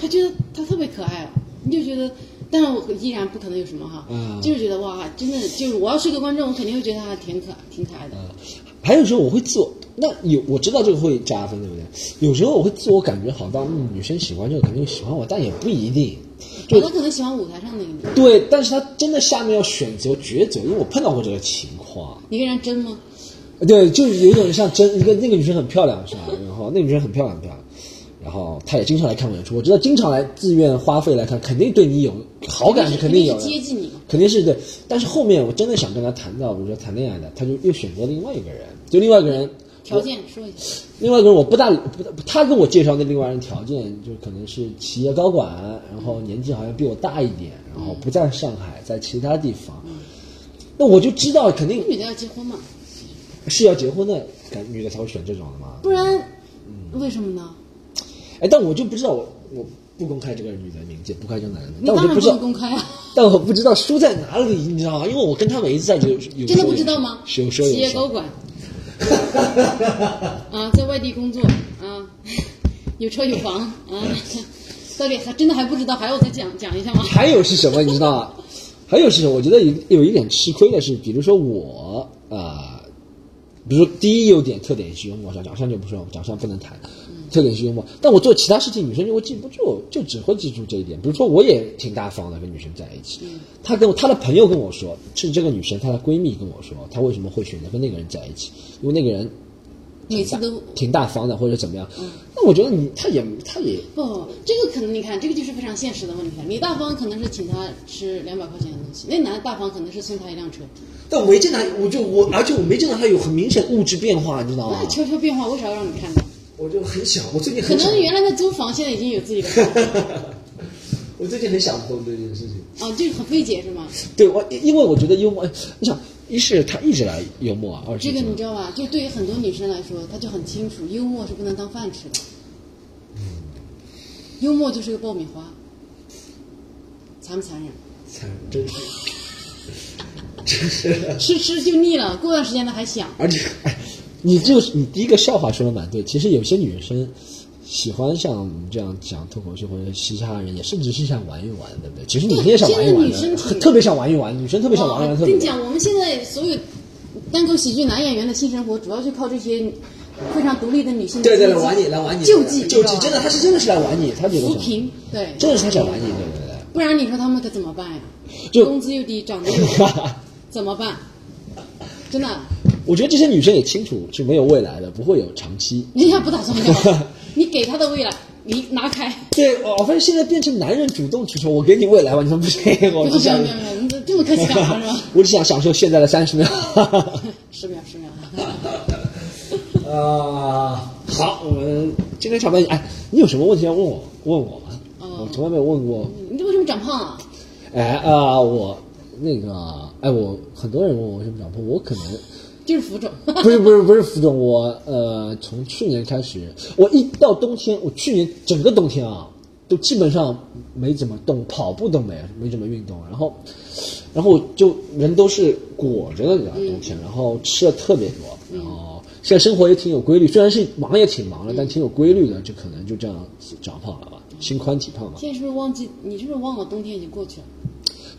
他觉得他特别可爱了，你就觉得，但是我依然不可能有什么哈，就是觉得哇，真的就是我要是一个观众，我肯定会觉得他挺可挺可爱的。还有时候我会自我。那有我知道这个会加分，对不对？有时候我会自我感觉好，当女生喜欢这个肯定喜欢我，但也不一定。就他可能喜欢舞台上那个。对，但是他真的下面要选择抉择，因为我碰到过这个情况。一个人争吗？对，就是有点像争。一个那个女生很漂亮，是吧？然后那女生很漂亮，很漂亮。然后她也经常来看我演出，我知道经常来自愿花费来看，肯定对你有好感，是肯定有。接近你肯定是对。但是后面我真的想跟她谈到，比如说谈恋爱的，她就又选择另外一个人，就另外一个人。条件说一下。另外一个人我不大不，他跟我介绍的另外人条件就可能是企业高管，然后年纪好像比我大一点，然后不在上海，在其他地方。那我就知道肯定。女的要结婚嘛？是要结婚的，感女的才会选这种的嘛？不然，为什么呢？哎，但我就不知道，我我不公开这个女的名字，不公开这个男的，但我就不知道公开啊。但我不知道输在哪里，你知道吗？因为我跟他每一次在就有真的不知道吗？有企业高管。啊，在外地工作啊，有车有房啊，到底还真的还不知道，还要再讲讲一下吗？还有是什么？你知道吗？还有是什么？我觉得有有一点吃亏的是，比如说我啊，比如说第一优点特点是幽默，长相就不说，长相不能谈。特点是幽默，但我做其他事情，女生就会记不住，就只会记住这一点。比如说，我也挺大方的，跟女生在一起。她跟她的朋友跟我说，是这个女生她的闺蜜跟我说，她为什么会选择跟那个人在一起？因为那个人每次都挺大方的，或者怎么样。那我觉得你，她也，她也不，这个可能你看，这个就是非常现实的问题了。你大方可能是请他吃两百块钱的东西，那男的大方可能是送他一辆车。但我没见他，我就我，而且我没见到他有很明显物质变化，你知道吗？那悄悄变化，为啥要让你看到？我就很想，我最近可能原来在租房，现在已经有自己的房。我最近很想不通这件事情。哦，这个很费解是吗？对，我因为我觉得幽默，你想一是他一直来幽默啊，二是这个你知道吧？就对于很多女生来说，她就很清楚，幽默是不能当饭吃的。嗯，幽默就是个爆米花，残不残忍？残忍，真是，真是。吃吃就腻了，过段时间他还想。而且，哎，你就是你第一个笑话说的蛮对。其实有些女生。喜欢像我们这样讲脱口秀或者嘻哈的人，也甚至是想玩一玩，对不对？其实女生也想玩一玩的，特别想玩一玩。女生特别想玩一玩。跟你讲，我们现在所有单口喜剧男演员的性生活，主要就靠这些非常独立的女性。对对，来玩你，来玩你，救济，救济，真的，他是真的是来玩你，他觉得扶贫，对，真的是他想玩你，对不对。不然你说他们可怎么办呀？就工资又低，长得又 怎么办？真的。我觉得这些女生也清楚是没有未来的，不会有长期。人家不打算要。你给她的未来，你拿开。对，我发现现在变成男人主动去说“我给你未来吧”，你说不行，我只想这么客气干嘛是吧？我只想享受现在的三十秒。十秒，十秒。啊，好，我们今天差不多。哎，你有什么问题要问我？问我吗？我从来没有问过。你为什么长胖啊？哎啊，我那个，哎，我很多人问我为什么长胖，我可能。就是浮肿，不是不是不是浮肿，我呃从去年开始，我一到冬天，我去年整个冬天啊，都基本上没怎么动，跑步都没没怎么运动，然后，然后就人都是裹着的，你知道冬天，然后吃的特别多，然后现在生活也挺有规律，虽然是忙也挺忙的，但挺有规律的，就可能就这样长胖了吧，心宽体胖嘛。现在是不是忘记？你是不是忘了冬天已经过去了？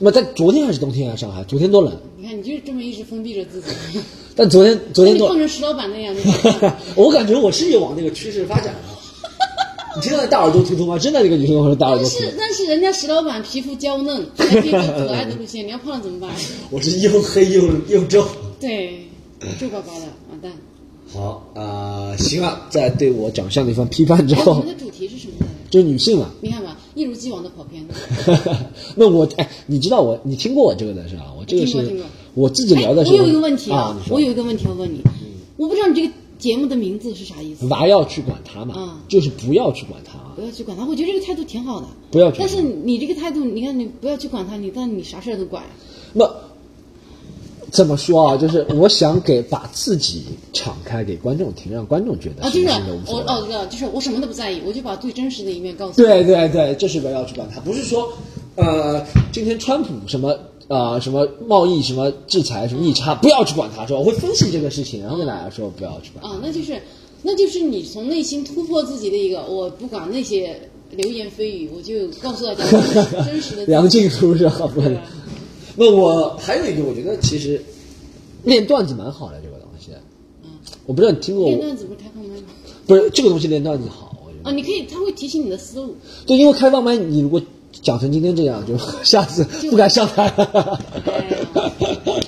那么在昨天还是冬天啊？上海昨天多冷？你看，你就是这么一直封闭着自己。但昨天昨天你胖成石老板那样 我感觉我是有往那个趋势发展了。你听到大耳朵突突吗？真的，那个女生说大耳朵突。但是但是人家石老板皮肤娇嫩，皮肤可爱的路线，你要胖了怎么办？我是又黑又又皱。对，皱巴巴的，完蛋。好啊，行了，在对我长相的一番批判之后，我们的主题是什么？就是女性嘛。你看吧，一如既往的跑偏。那我哎，你知道我，你听过我这个的是吧？我这个是我自己聊的。我有一个问题啊，我有一个问题要问你，我不知道你这个节目的名字是啥意思。娃要去管他嘛？嗯，就是不要去管他。不要去管他，我觉得这个态度挺好的。不要去。但是你这个态度，你看你不要去管他，你但你啥事儿都管。那。怎么说啊？就是我想给把自己敞开给观众听，让观众觉得啊，就是我哦，对，就是我什么都不在意，我就把最真实的一面告诉。对对对，这是不要去管他，不是说，呃，今天川普什么啊什么贸易什么制裁什么逆差，不要去管他，说我会分析这个事情，然后跟大家说不要去管。啊，那就是，那就是你从内心突破自己的一个，我不管那些流言蜚语，我就告诉大家 真实的。梁静茹是好不？那我还有一个，我觉得其实练段子蛮好的这个东西。嗯，我不知道你听过。练段子不是开放麦吗？不是这个东西练段子好。我觉得啊，你可以，他会提醒你的思路。对，因为开放麦，你如果讲成今天这样，就下次不敢上台。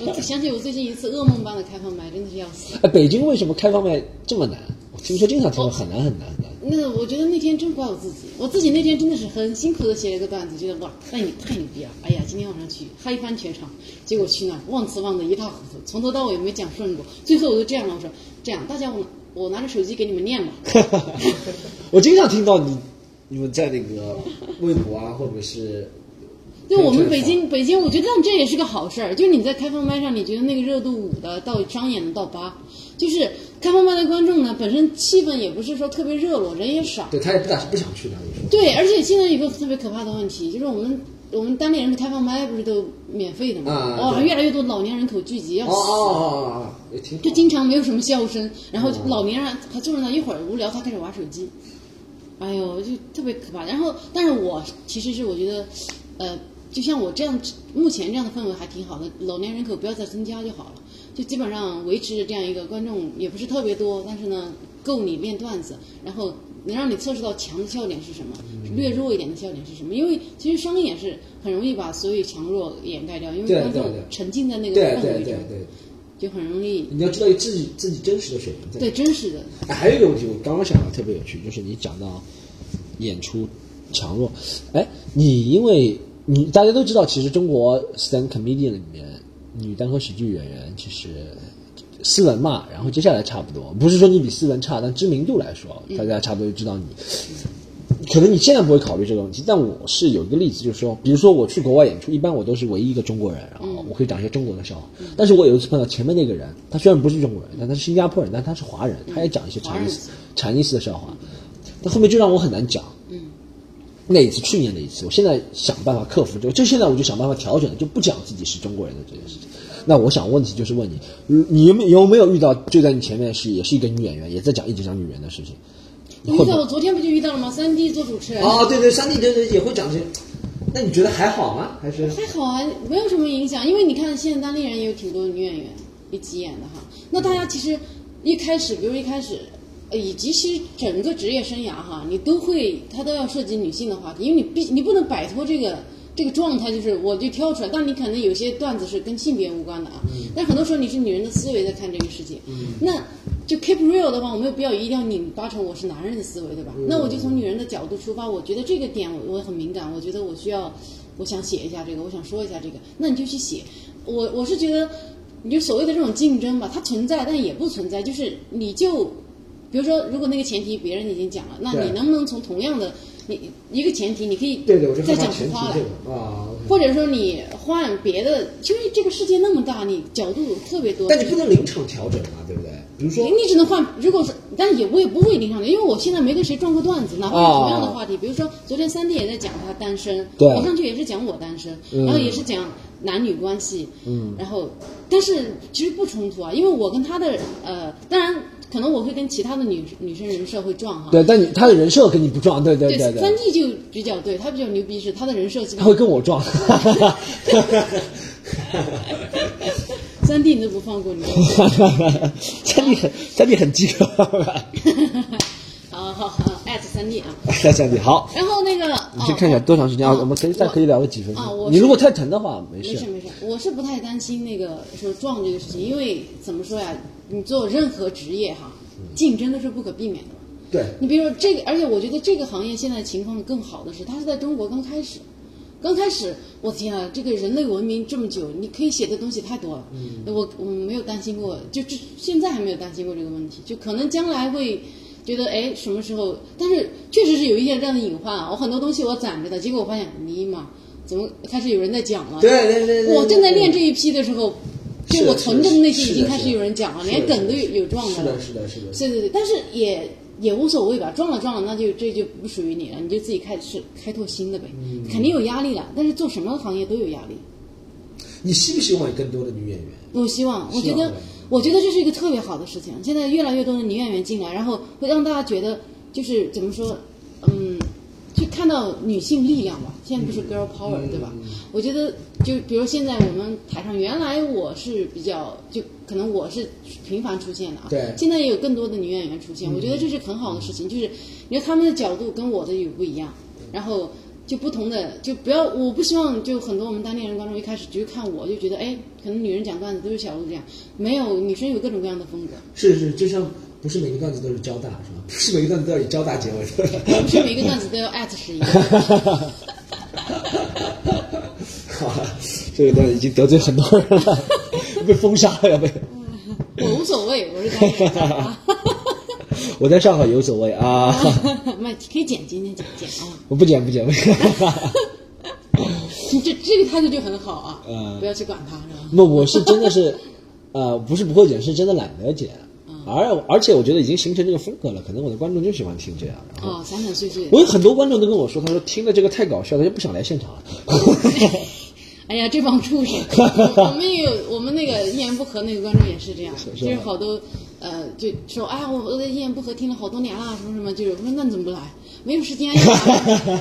我想起我最近一次噩梦般的开放麦，真的是要死。哎，北京为什么开放麦这么难？我听说经常听说很难很难的。那我觉得那天真怪我自己，我自己那天真的是很辛苦的写了一个段子，觉得哇，那你太牛逼了！哎呀，今天晚上去嗨翻全场，结果去那忘词忘得一塌糊涂，从头到尾没讲顺过，最后我就这样了，我说这样，大家我我拿着手机给你们念吧。我经常听到你你们在那个微博啊，或者是。就我们北京，北京，我觉得这也是个好事儿。就是你在开放麦上，你觉得那个热度五的到商演的到八，就是开放麦的观众呢，本身气氛也不是说特别热络，人也少。对他也不打不想去那里。对，而且现在有个特别可怕的问题，就是我们我们当地人的开放麦不是都免费的嘛？哦，越来越多老年人口聚集，要死。哦哦哦哦，就经常没有什么笑声，然后老年人还坐在那一会儿无聊，他开始玩手机。哎呦，就特别可怕。然后，但是我其实是我觉得，呃。就像我这样，目前这样的氛围还挺好的，老年人口不要再增加就好了，就基本上维持着这样一个观众也不是特别多，但是呢够你练段子，然后能让你测试到强的笑点是什么，略弱一点的笑点是什么，因为其实商演是很容易把所有强弱掩盖掉，因为观众沉浸在那个氛围中，就很容易。你要知道自己自己真实的水平在。对真实的。哎，还有一个问题，我刚刚想到特别有趣，就是你讲到演出强弱，哎，你因为。你大家都知道，其实中国 stand comedian 里面女单口喜剧演员其实斯文嘛，然后接下来差不多，不是说你比斯文差，但知名度来说，大家差不多就知道你。可能你现在不会考虑这个问题，但我是有一个例子，就是说，比如说我去国外演出，一般我都是唯一一个中国人，然后我可以讲一些中国的笑话。但是我有一次碰到前面那个人，他虽然不是中国人，但他是新加坡人，但他是华人，他也讲一些产意思、产意思的笑话，但后面就让我很难讲。嗯，那一次，去年的一次，我现在想办法克服这个，就现在我就想办法调整，就不讲自己是中国人的这件事情。那我想问题就是问你，你有没有没有遇到就在你前面是也是一个女演员，也在讲一直讲女人的事情？遇到我昨天不就遇到了吗？三 D 做主持人。哦，对对，三 D 对对也会讲这些。那你觉得还好吗？还是还好啊，没有什么影响。因为你看现在当地人也有挺多女演员一起演的哈。那大家其实一开始，比如一开始，以及其实整个职业生涯哈，你都会它都要涉及女性的话题，因为你必你不能摆脱这个。这个状态就是我就挑出来，但你可能有些段子是跟性别无关的啊。但很多时候你是女人的思维在看这个世界。那就 keep real 的话，我没有必要一定要拧巴成我是男人的思维，对吧？那我就从女人的角度出发，我觉得这个点我我很敏感，我觉得我需要，我想写一下这个，我想说一下这个。那你就去写。我我是觉得，你就所谓的这种竞争吧，它存在，但也不存在。就是你就，比如说，如果那个前提别人已经讲了，那你能不能从同样的？你一个前提，你可以再讲出花来啊，或者说你换别的，因为这个世界那么大，你角度特别多。但你不能临场调整啊，对不对？比如说，你只能换。如果是，但也我也不会临场因为我现在没跟谁撞过段子，哪怕同样的话题，比如说昨天三弟也在讲他单身，我上去也是讲我单身，然后也是讲男女关系，嗯，然后但是其实不冲突啊，因为我跟他的呃，当然。可能我会跟其他的女女生人设会撞哈，对，但你她的人设跟你不撞，对对对对。三 D 就比较对他比较牛逼是他的人设，他会跟我撞。三 D 你都不放过你。三 D 很三 D 很饥渴。好好好，艾特三 D 啊。艾特三 D 好。然后那个，你先看一下多长时间啊？我们可以再可以聊个几分钟。啊，我你如果太疼的话，没事。没事没事，我是不太担心那个说撞这个事情，因为怎么说呀？你做任何职业哈，竞争都是不可避免的。对。你比如说这个，而且我觉得这个行业现在情况更好的是，它是在中国刚开始，刚开始，我天啊，这个人类文明这么久，你可以写的东西太多了。嗯。我我没有担心过，就这现在还没有担心过这个问题，就可能将来会觉得哎什么时候，但是确实是有一些这样的隐患啊。我很多东西我攒着的，结果我发现尼玛，怎么开始有人在讲了？对对对对。我正在练这一批的时候。就我存着的那些已经开始有人讲了，连梗都有有撞的。是的，是的，是的。对对对，但是也也无所谓吧，撞了撞了，那就这就不属于你了，你就自己开始开拓新的呗。肯定有压力了，但是做什么行业都有压力。你希不希望有更多的女演员？我希望，我觉得，我觉得这是一个特别好的事情。现在越来越多的女演员进来，然后会让大家觉得，就是怎么说，嗯。去看到女性力量吧，现在不是 girl power 对吧？我觉得就比如现在我们台上，原来我是比较就可能我是频繁出现的啊，对，现在也有更多的女演员出现，我觉得这是很好的事情，就是你说他们的角度跟我的有不一样，然后就不同的就不要，我不希望就很多我们当地人观众一开始只看我就觉得哎，可能女人讲段子都是小鹿这样，没有女生有各种各样的风格，是是，就像。不是每个段子都是交大是吧？不是每个段子都要以交大结尾，不是每个段子都要艾特十一。好，这个段子已经得罪很多人了，被封杀了要被。我无所谓，我是。我在上海有所谓啊。那可以剪，今天剪剪啊。我不剪不剪，你这这个态度就很好啊。嗯。不要去管他是吧？那我是真的是，呃，不是不会剪，是真的懒得剪。而而且我觉得已经形成这个风格了，可能我的观众就喜欢听这样。哦，散散碎碎。我有很多观众都跟我说，他说听了这个太搞笑，他就不想来现场了。哎呀，这帮畜生！我们也有，我们那个一言不合那个观众也是这样，就是好多呃，就说哎呀，我我在一言不合听了好多年了，什么什么，就是我说那你怎么不来？没有时间呀。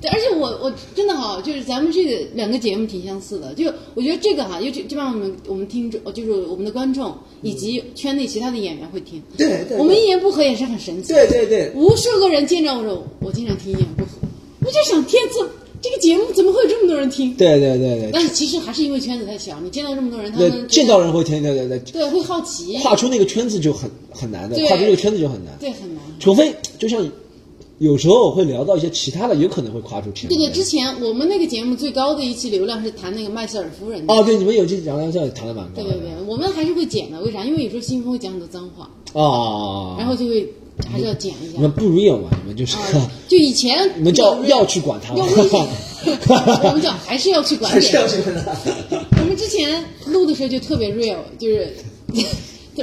对，而且我我真的哈，就是咱们这个两个节目挺相似的，就我觉得这个哈，就基本上我们我们听众，就是我们的观众以及圈内其他的演员会听。对对。我们一言不合也是很神奇。对对对。无数个人见着我说，我经常听一言不合，我就想，天赐这个节目怎么会有这么多人听？对对对对。但是其实还是因为圈子太小，你见到这么多人，他们见到人会听，对对对。对，会好奇。跨出那个圈子就很很难的，跨出这个圈子就很难。对，很难。除非就像。有时候我会聊到一些其他的，有可能会跨出去。对对，之前我们那个节目最高的一期流量是谈那个麦瑟尔夫人。哦，对，你们有期讲聊笑谈的蛮高。对对对，我们还是会剪的，为啥？因为有时候新风会讲很多脏话。哦。然后就会还是要剪一下。你们不 real 嘛？你们就是，就以前 你们叫要去管他，我们叫还是要去管点。我们之前录的时候就特别 real，就是。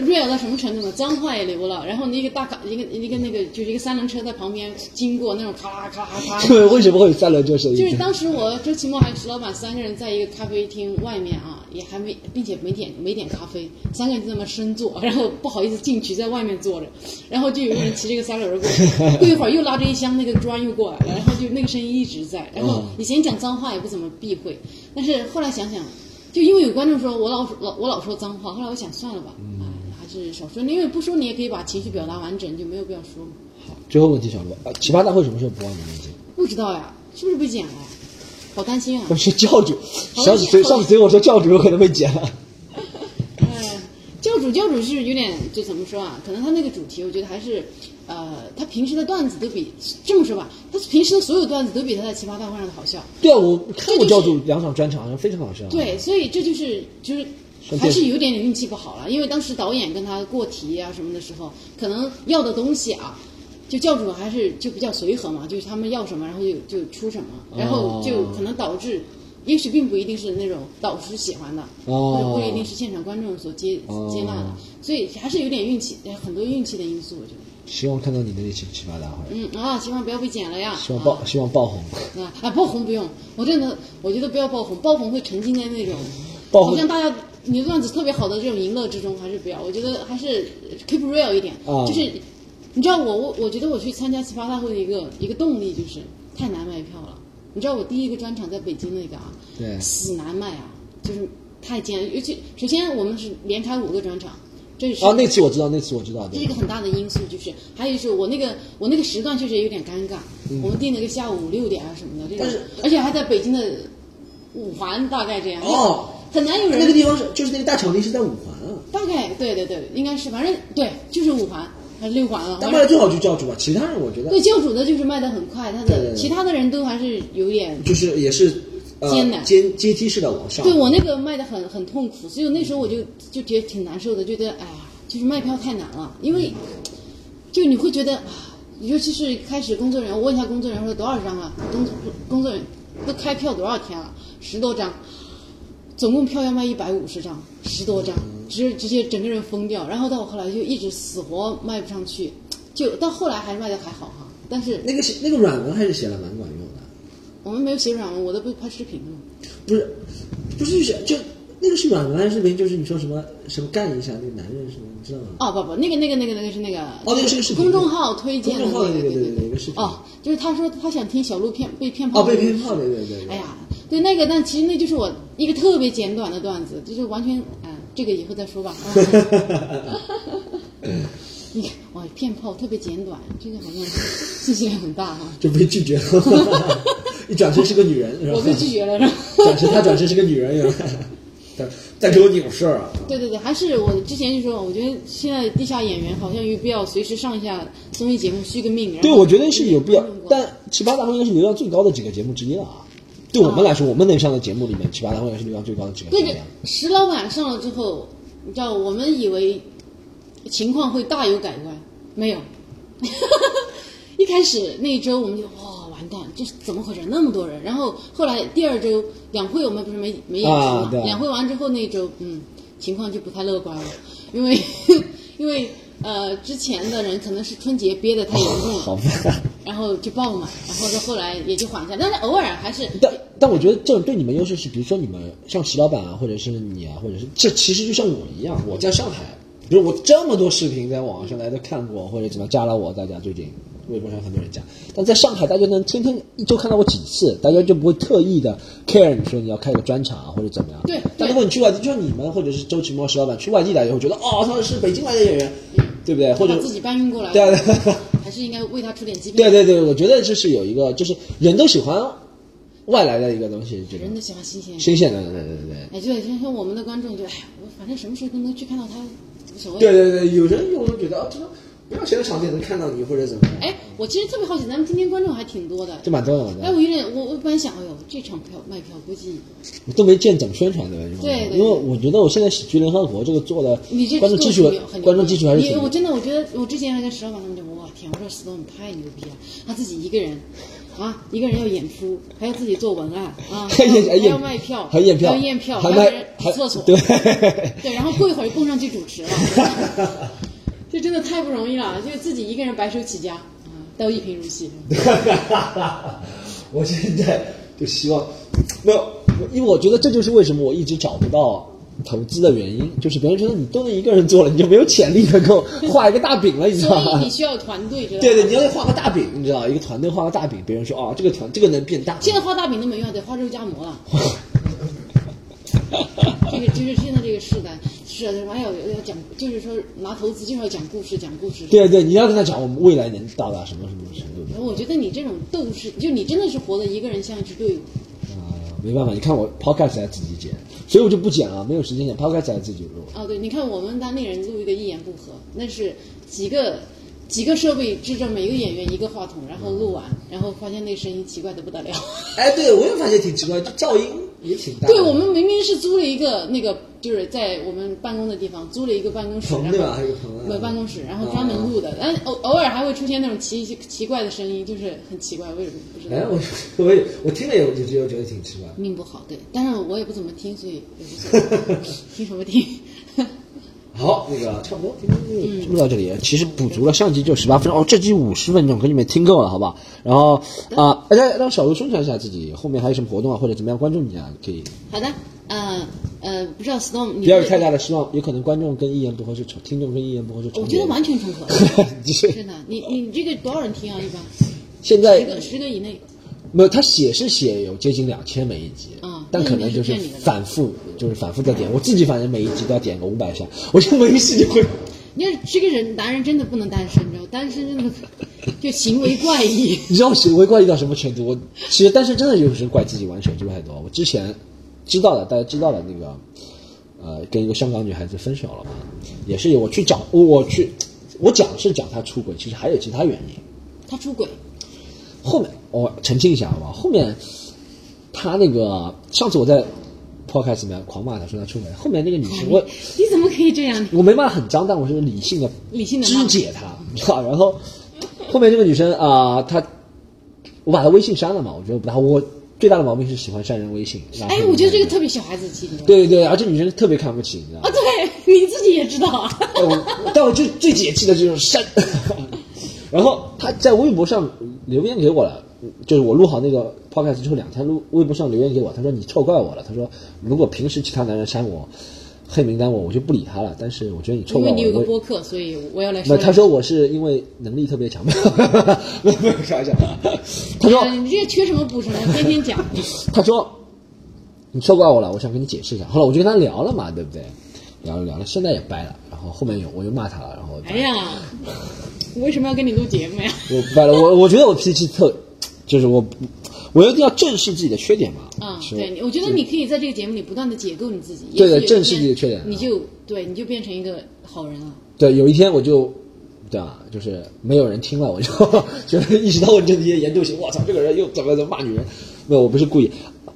Real 到什么程度呢？脏话也流了，然后那个大卡，一个一个那个就是一个三轮车在旁边经过，那种咔啦咔啦咔。对，为什么会有三轮车声音？就是当时我周奇墨还有石老板三个人在一个咖啡厅外面啊，也还没，并且没点没点咖啡，三个人就那么深坐，然后不好意思进去，在外面坐着，然后就有个人骑着个三轮过，过一会儿又拉着一箱那个砖又过来了，然后就那个声音一直在，然后以前讲脏话也不怎么避讳，但是后来想想，就因为有观众说我老老我老说脏话，后来我想算了吧。是少说，因为不说你也可以把情绪表达完整，就没有必要说嘛。好，最后问题，小罗，呃，奇葩大会什么时候播啊？你们已经不知道呀，是不是被剪了？好担心啊！不是教主，上次谁上次谁跟我说教主有可能被剪了。嗯，教主教主是有点就怎么说啊？可能他那个主题，我觉得还是，呃，他平时的段子都比这么说吧，他平时的所有段子都比他在奇葩大会上的好笑。对啊，我看过教主两场专场，非常好笑。对，所以这就是就是。还是有点点运气不好了，因为当时导演跟他过题啊什么的时候，可能要的东西啊，就教主还是就比较随和嘛，就是他们要什么，然后就就出什么，然后就可能导致，也许并不一定是那种导师喜欢的，或者不一定是现场观众所接接纳的，所以还是有点运气，很多运气的因素，我觉得。希望看到你的那期奇葩大会。嗯啊，希望不要被剪了呀。希望爆，希望爆红。啊啊，爆红不用，我真的我觉得不要爆红，爆红会沉浸在那种，好像大家。你的段子特别好的这种淫乐之中，还是不要。我觉得还是 keep real 一点。啊。就是，你知道我我我觉得我去参加奇葩大会的一个一个动力就是太难卖票了。你知道我第一个专场在北京那个啊，对，死难卖啊，就是太艰。尤其首先我们是连开五个专场，这是啊，那次我知道，那次我知道。这是一个很大的因素，就是还有就是我那个我那个时段确实有点尴尬。嗯。我们定了个下午六点啊什么的这种，而且还在北京的五环，大概这样。哦。很难有人那个地方是就是那个大场地是在五环啊，大概对对对，应该是反正对就是五环还是六环啊。但卖的最好就教主吧，其他人我觉得对教主的就是卖的很快，他的其他的人都还是有点就是也是艰难阶阶梯式的往上。对我那个卖的很很痛苦，所以那时候我就就觉得挺难受的，觉得哎呀，就是卖票太难了，因为就你会觉得，尤其是开始工作人员，我问一下工作人员说多少张啊？工工作人员都开票多少天了？十多张。总共票要卖一百五十张，十多张，直直接整个人疯掉。然后到我后来就一直死活卖不上去，就到后来还是卖的还好哈。但是那个写那个软文还是写的蛮管用的。我们没有写软文，我都不拍视频了。不是，不是写就那个是软文还是视频？就是你说什么什么干一下那个男人什么，你知道吗？哦不不，那个那个那个那个是那个哦那个是个视频。公众号推荐的那个对对对，一个视频。哦，就是他说他想听小鹿骗被骗炮。哦，被骗炮，对对对。哎呀。对那个，但其实那就是我一个特别简短的段子，就是完全，啊，这个以后再说吧。你看，哇，骗炮特别简短，这个好像信息量很大哈。就被拒绝了，一转身是个女人，我被拒绝了，是吧？转身他转身是个女人，在在给我扭事儿啊。对对对，还是我之前就说，我觉得现在地下演员好像有必要随时上一下综艺节目续个命。对，我觉得是有必要，但奇葩大会应该是流量最高的几个节目之一了啊。对我们来说，我们能上的节目里面，奇葩大会是流量最高的几个。那个石老板上了之后，你知道，我们以为情况会大有改观，没有。一开始那一周，我们就哇完蛋，这是怎么回事？那么多人。然后后来第二周两会我们不是没没演出嘛？两会完之后那一周，嗯，情况就不太乐观了，因为 因为。呃，之前的人可能是春节憋得太严重了，然后就爆嘛，然后就后来也就缓下，但是偶尔还是。但但我觉得这种对你们优势是，比如说你们像石老板啊，或者是你啊，或者是这其实就像我一样，我在上海，比如我这么多视频在网上大家都看过，或者怎么加了我，大家最近微博上很多人加，但在上海大家能天天一周看到我几次，大家就不会特意的 care 你说你要开个专场啊或者怎么样。对。但如果你去外地，就像你们或者是周奇墨、石老板去外地，大家会觉得哦，他是北京来的演员。对不对？或者自己搬运过来，对啊，还是应该为他出点机票。对对对，我觉得这是有一个，就是人都喜欢外来的一个东西，觉得人都喜欢新鲜，新鲜的，对对对对。哎，对，就像我们的观众，就哎，我反正什么时候都能去看到他，无所谓。对对对，有人有人觉得啊，这个不要谁的场子也能看到你或者怎么样。哎，我其实特别好奇，咱们今天观众还挺多的，这蛮多的。哎，我有点，我我本来想，哎呦，这场票卖票估计都没见怎么宣传对吧？对，因为我觉得我现在喜剧联合国这个做的，你这观众基础，观众基础还是。我真的，我觉得我之前还跟石老板他们讲，哇天，我说石头你太牛逼了，他自己一个人。啊，一个人要演出，还要自己做文案 啊，还要卖票，还验票，还验票，还卖洗厕所，对 对，然后过一会儿蹦上去主持了，这真的太不容易了，就自己一个人白手起家啊，都一贫如洗。我现在就希望，没有，因为我觉得这就是为什么我一直找不到。投资的原因就是别人觉得你都能一个人做了，你就没有潜力能够 画一个大饼了，你知道吗？你需要团队，知道对对，你要画个大饼，你知道，一个团队画个大饼，别人说啊，这个团这个能变大。现在画大饼都没用，得画肉夹馍了。这个就是现在这个时代，还要要讲，就是说拿投资就是要讲故事，讲故事。对对，你要跟他讲我们未来能到达什么什么程度。我觉得你这种斗士，就你真的是活的一个人像一支队伍。啊，没办法，你看我 podcast 还自己剪。所以我就不剪了，没有时间剪，抛开才自己录。哦，对，你看我们当地人录一个一言不合，那是几个几个设备支着每个演员一个话筒，然后录完，然后发现那声音奇怪的不得了。哎，对，我也发现挺奇怪，就噪音也挺大。对我们明明是租了一个那个。就是在我们办公的地方租了一个办公室，然后没有办公室，然后专门录的。但偶偶尔还会出现那种奇奇怪的声音，就是很奇怪，为什么不知道？哎，我 我也我听了也就觉得挺奇怪。命不好，对，但是我也不怎么听，所以也不 听什么听。好，那个差不多，录到这里，其实补足了上集就十八分钟哦，这集五十分钟，给你们听够了，好吧？然后啊，大家让小卢宣传一下自己，后面还有什么活动啊，或者怎么样关注你啊？可以。好的。呃呃，不知道 Storm，不要有太大的失望，有可能观众跟一言不合是重，听众跟一言不合是重。我觉得完全重合，真的。你你这个多少人听啊？一般？现在十个十个以内。没有，他写是写有接近两千每一集，啊，但可能就是反复，就是反复在点。我自己反正每一集都要点个五百下，我就没事就会。你看这个人，男人真的不能单身，你知道单身真的就行为怪异。你知道行为怪异到什么程度？我其实单身真的有时怪自己玩手机太多。我之前。知道了，大家知道了那个，呃，跟一个香港女孩子分手了嘛，也是我去讲我去，我讲是讲他出轨，其实还有其他原因。他出轨，后面我澄清一下好不好？后面他那个上次我在 podcast 里面狂骂他说他出轨，后面那个女生我你怎么可以这样？我没骂很脏，但我是理性的理性的肢解他，知道 然后后面这个女生啊，她我把她微信删了嘛，我觉得不大我。最大的毛病是喜欢删人微信。哎，我觉得这个特别小孩子气。对对，而且女生特别看不起，你知道吗？啊，对，你自己也知道啊。但我最最解气的就是删。然后他在微博上留言给我了，就是我录好那个 podcast 之后两天，录微博上留言给我，他说你错怪我了。他说如果平时其他男人删我。黑名单我我就不理他了，但是我觉得你错了。因为你有个播客，所以我要来。那他说我是因为能力特别强，没有没有开玩笑。他说你这缺什么补什么，天天讲。他说你错怪我了，我想跟你解释一下。后来我就跟他聊了嘛，对不对？聊了聊了，现在也掰了。然后后面有我又骂他了，然后哎呀，我为什么要跟你录节目呀？我掰了，我我觉得我脾气特，就是我。我一定要正视自己的缺点嘛？嗯，对，我觉得你可以在这个节目里不断的解构你自己。对对，正视自己的缺点，你就对，你就变成一个好人了。对，有一天我就，对啊？就是没有人听了，我就觉得意识到我这些严重性。我操，这个人又怎么怎么骂女人？没有，我不是故意。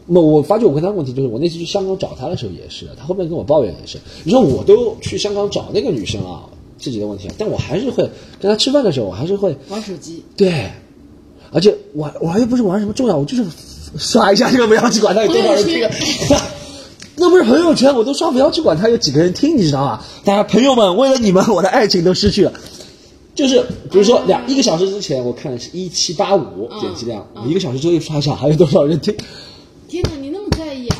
那我发觉我跟他问题就是，我那次去香港找他的时候也是，他后面跟我抱怨也是。你说我都去香港找那个女生啊，自己的问题，但我还是会跟他吃饭的时候，我还是会玩手机。对。而且我我还又不是玩什么重要，我就是刷一下这个，不要去管他有多少人听。那不是朋友圈，我都刷不要去管他有几个人听，你知道吗？大家朋友们，为了你们，我的爱情都失去了。就是比如说两一个小时之前，我看的是一七八五点击量，一个小时之后又刷一下，还有多少人听？天哪，你那么在意啊？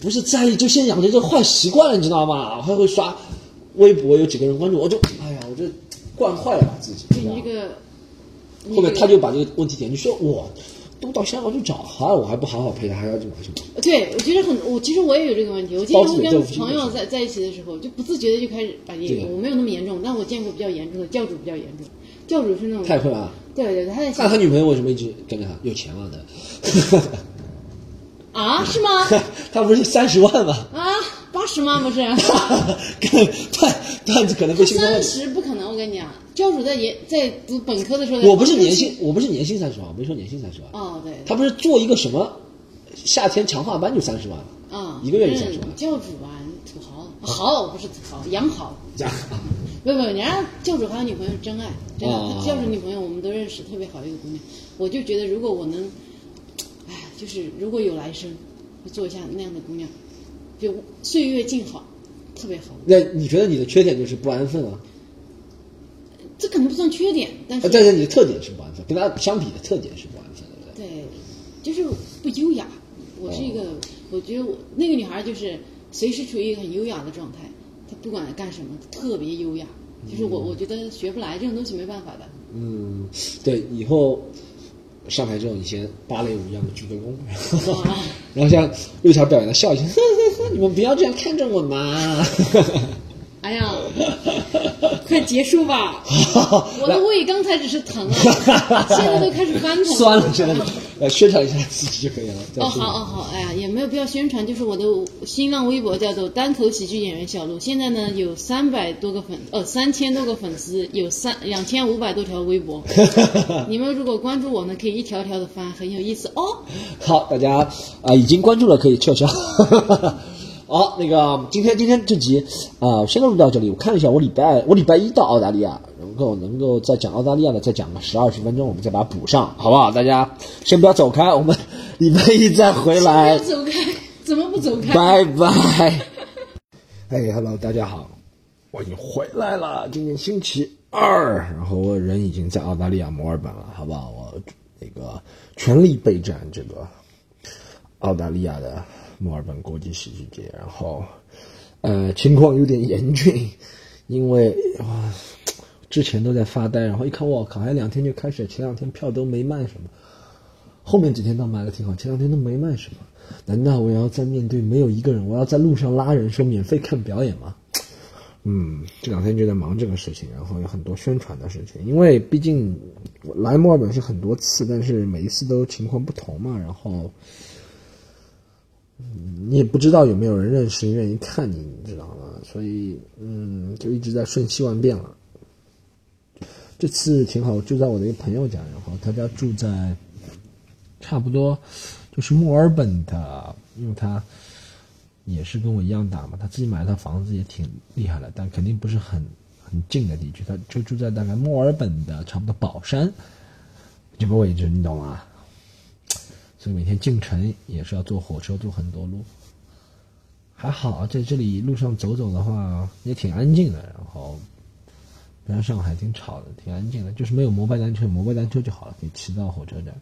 不是在意，就先养成这个坏习惯了，你知道吗？还会刷微博，有几个人关注，我就哎呀，我就惯坏了把自己。你这个。后面他就把这个问题点，就说我都到香港去找他了，我还不好好陪他，还要去玩什么？对，我觉得很，我其实我也有这个问题。我经常会跟朋友在在一起的时候，就不自觉的就开始把这个，我没有那么严重，但我见过比较严重的教主比较严重，教主是那种太会了。对对对，他在。那他女朋友为什么一直跟着他？有钱了的。啊？是吗？他不是三十万吗？啊，八十万？不是。段段子可能被三十不可能。跟你讲，教主在研在读本科的时候，我不是年薪，我不是年薪三十万，我没说年薪三十万。哦，对，他不是做一个什么夏天强化班就三十万啊，一个月就三十万。教主啊，土豪，豪不是土豪，洋豪。豪 不不，人家教主还有女朋友真爱，真的，教主女朋友我们都认识，特别好一个姑娘。我就觉得如果我能，哎，就是如果有来生，就做一下那样的姑娘，就岁月静好。特别好。那你觉得你的缺点就是不安分啊？这可能不算缺点，但是但是你的特点是不安分，跟他相比的特点是不安分的，对对？就是不优雅。我是一个，我觉得我那个女孩就是随时处于一个很优雅的状态，她不管干什么特别优雅。就是我我觉得学不来这种东西没办法的。嗯，对，以后。上台之后，你先芭蕾舞一样的鞠个躬，然后像六条表演的笑一下，呵呵呵，你们不要这样看着我嘛。哎呀，快结束吧！我的胃刚才只是疼啊，现在都开始翻腾。酸了，现在呃宣传一下自己就可以了。哦，好哦好，哎呀，也没有必要宣传，就是我的新浪微博叫做单口喜剧演员小鹿，现在呢有三百多个粉，呃三千多个粉丝，有三两千五百多条微博。你们如果关注我呢，可以一条条的翻，很有意思哦。好，大家啊已经关注了可以撤销。好，那个今天今天这集啊，先录到这里。我看了一下，我礼拜我礼拜一到澳大利亚，能够能够再讲澳大利亚的，再讲个十二十分钟，我们再把它补上，好不好？大家先不要走开，我们礼拜一再回来。走开？怎么不走开？拜拜。哎，Hello，大家好，我已经回来了。今天星期二，然后我人已经在澳大利亚墨尔本了，好不好？我那个全力备战这个澳大利亚的。墨尔本国际喜剧节，然后，呃，情况有点严峻，因为哇，之前都在发呆，然后一看，我靠，还两天就开始，前两天票都没卖什么，后面几天倒卖的挺好，前两天都没卖什么，难道我要在面对没有一个人，我要在路上拉人说免费看表演吗？嗯，这两天就在忙这个事情，然后有很多宣传的事情，因为毕竟来墨尔本是很多次，但是每一次都情况不同嘛，然后。你也不知道有没有人认识愿意看你，你知道吗？所以，嗯，就一直在瞬息万变了。这次挺好，就在我的一个朋友家，然后他家住在差不多就是墨尔本的，因为他也是跟我一样大嘛，他自己买了套房子也挺厉害的，但肯定不是很很近的地区，他就住在大概墨尔本的差不多宝山这个位置，你懂吗？所以每天进城也是要坐火车，坐很多路。还好在这里路上走走的话也挺安静的，然后不像上海挺吵的，挺安静的。就是没有摩拜单车，摩拜单车就好了，可以骑到火车站。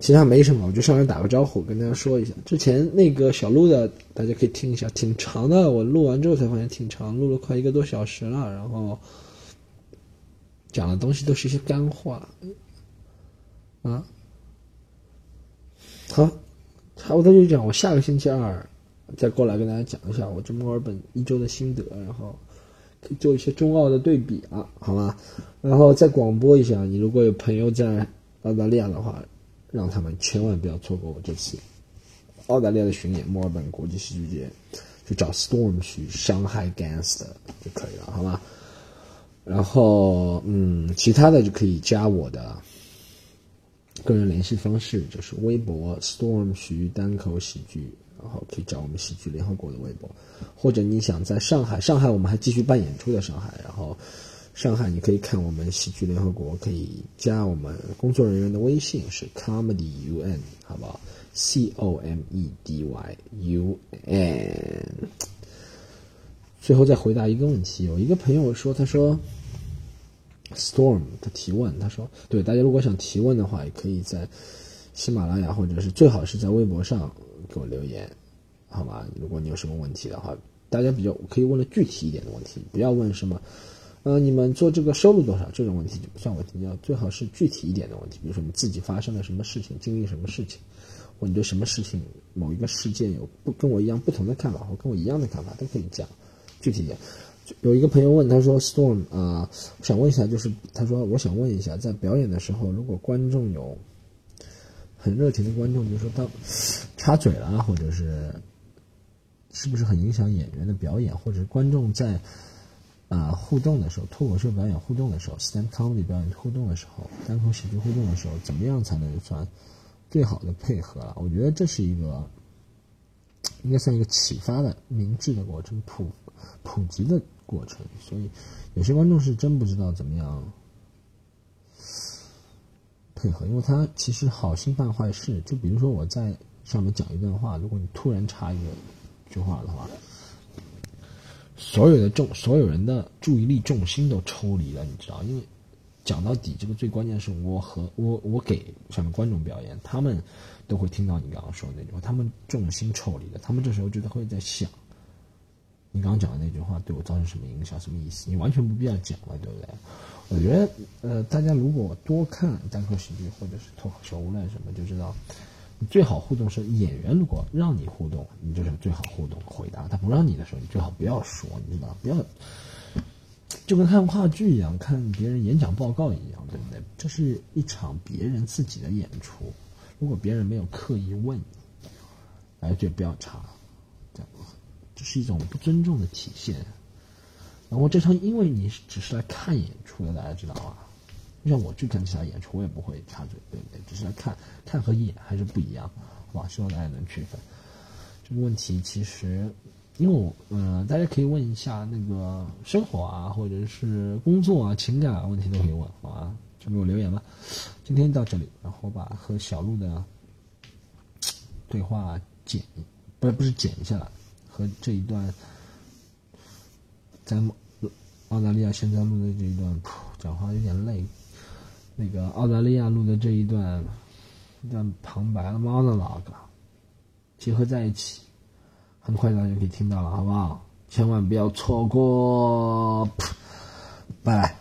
其他没什么，我就上来打个招呼，跟大家说一下。之前那个小鹿的，大家可以听一下，挺长的。我录完之后才发现挺长，录了快一个多小时了。然后讲的东西都是一些干话，啊。好，差不多就讲。我下个星期二再过来跟大家讲一下我这墨尔本一周的心得，然后可以做一些中澳的对比啊，好吧？然后再广播一下，你如果有朋友在澳大利亚的话，让他们千万不要错过我这次澳大利亚的巡演——墨尔本国际戏剧节，就找 Storm 去伤害 Gangster 就可以了，好吧？然后，嗯，其他的就可以加我的。个人联系方式就是微博 storm 徐单口喜剧，然后可以找我们喜剧联合国的微博，或者你想在上海，上海我们还继续办演出的上海，然后上海你可以看我们喜剧联合国，可以加我们工作人员的微信是 comedy un，好不好？c o m e d y u n。最后再回答一个问题，有一个朋友说，他说。Storm 他提问，他说：“对大家如果想提问的话，也可以在喜马拉雅或者是最好是在微博上给我留言，好吗？如果你有什么问题的话，大家比较可以问的具体一点的问题，不要问什么，呃，你们做这个收入多少这种问题就不算问题，要最好是具体一点的问题，比如说你自己发生了什么事情，经历什么事情，或你对什么事情某一个事件有不跟我一样不同的看法，或跟我一样的看法都可以讲，具体一点。”有一个朋友问他说：“Storm 啊，我想问一下，就是他说我想问一下，在表演的时候，如果观众有很热情的观众，比如说到插嘴了，或者是是不是很影响演员的表演，或者观众在啊互动的时候，脱口秀表演互动的时候，stand comedy 表演互动的时候，单口喜剧互动的时候，怎么样才能算最好的配合了？我觉得这是一个应该算一个启发的明智的过程，普普及的过程。所以有些观众是真不知道怎么样配合，因为他其实好心办坏事。就比如说我在上面讲一段话，如果你突然插一个句话的话。所有的重，所有人的注意力重心都抽离了，你知道？因为讲到底，这个最关键是我和我我给上面观众表演，他们都会听到你刚刚说的那句话，他们重心抽离了，他们这时候觉得会在想，你刚刚讲的那句话对我造成什么影响，什么意思？你完全不必要讲了，对不对？我觉得，呃，大家如果多看单口喜剧或者是脱口秀，无论什么，就知道。最好互动是演员，如果让你互动，你就是最好互动回答；他不让你的时候，你最好不要说，你知道不要，就跟看话剧一样，看别人演讲报告一样，对不对？这是一场别人自己的演出，如果别人没有刻意问你，哎，就不要插，这是一种不尊重的体现。然后这场，因为你只是来看演出的，大家知道啊。像我去看其他演出，我也不会插嘴，对不对？只是来看，看和演还是不一样，好吧？希望大家能区分。这个问题其实，因为我，呃，大家可以问一下那个生活啊，或者是工作啊、情感啊问题都可以问，好吧？就给我留言吧。今天到这里，然后把和小鹿的对话剪，不是不是剪一下来，和这一段在澳大利亚现在录的这一段，讲话有点累。那个澳大利亚录的这一段，一段旁白的 monologue，结合在一起，很快大家就可以听到了，好不好？千万不要错过，拜拜。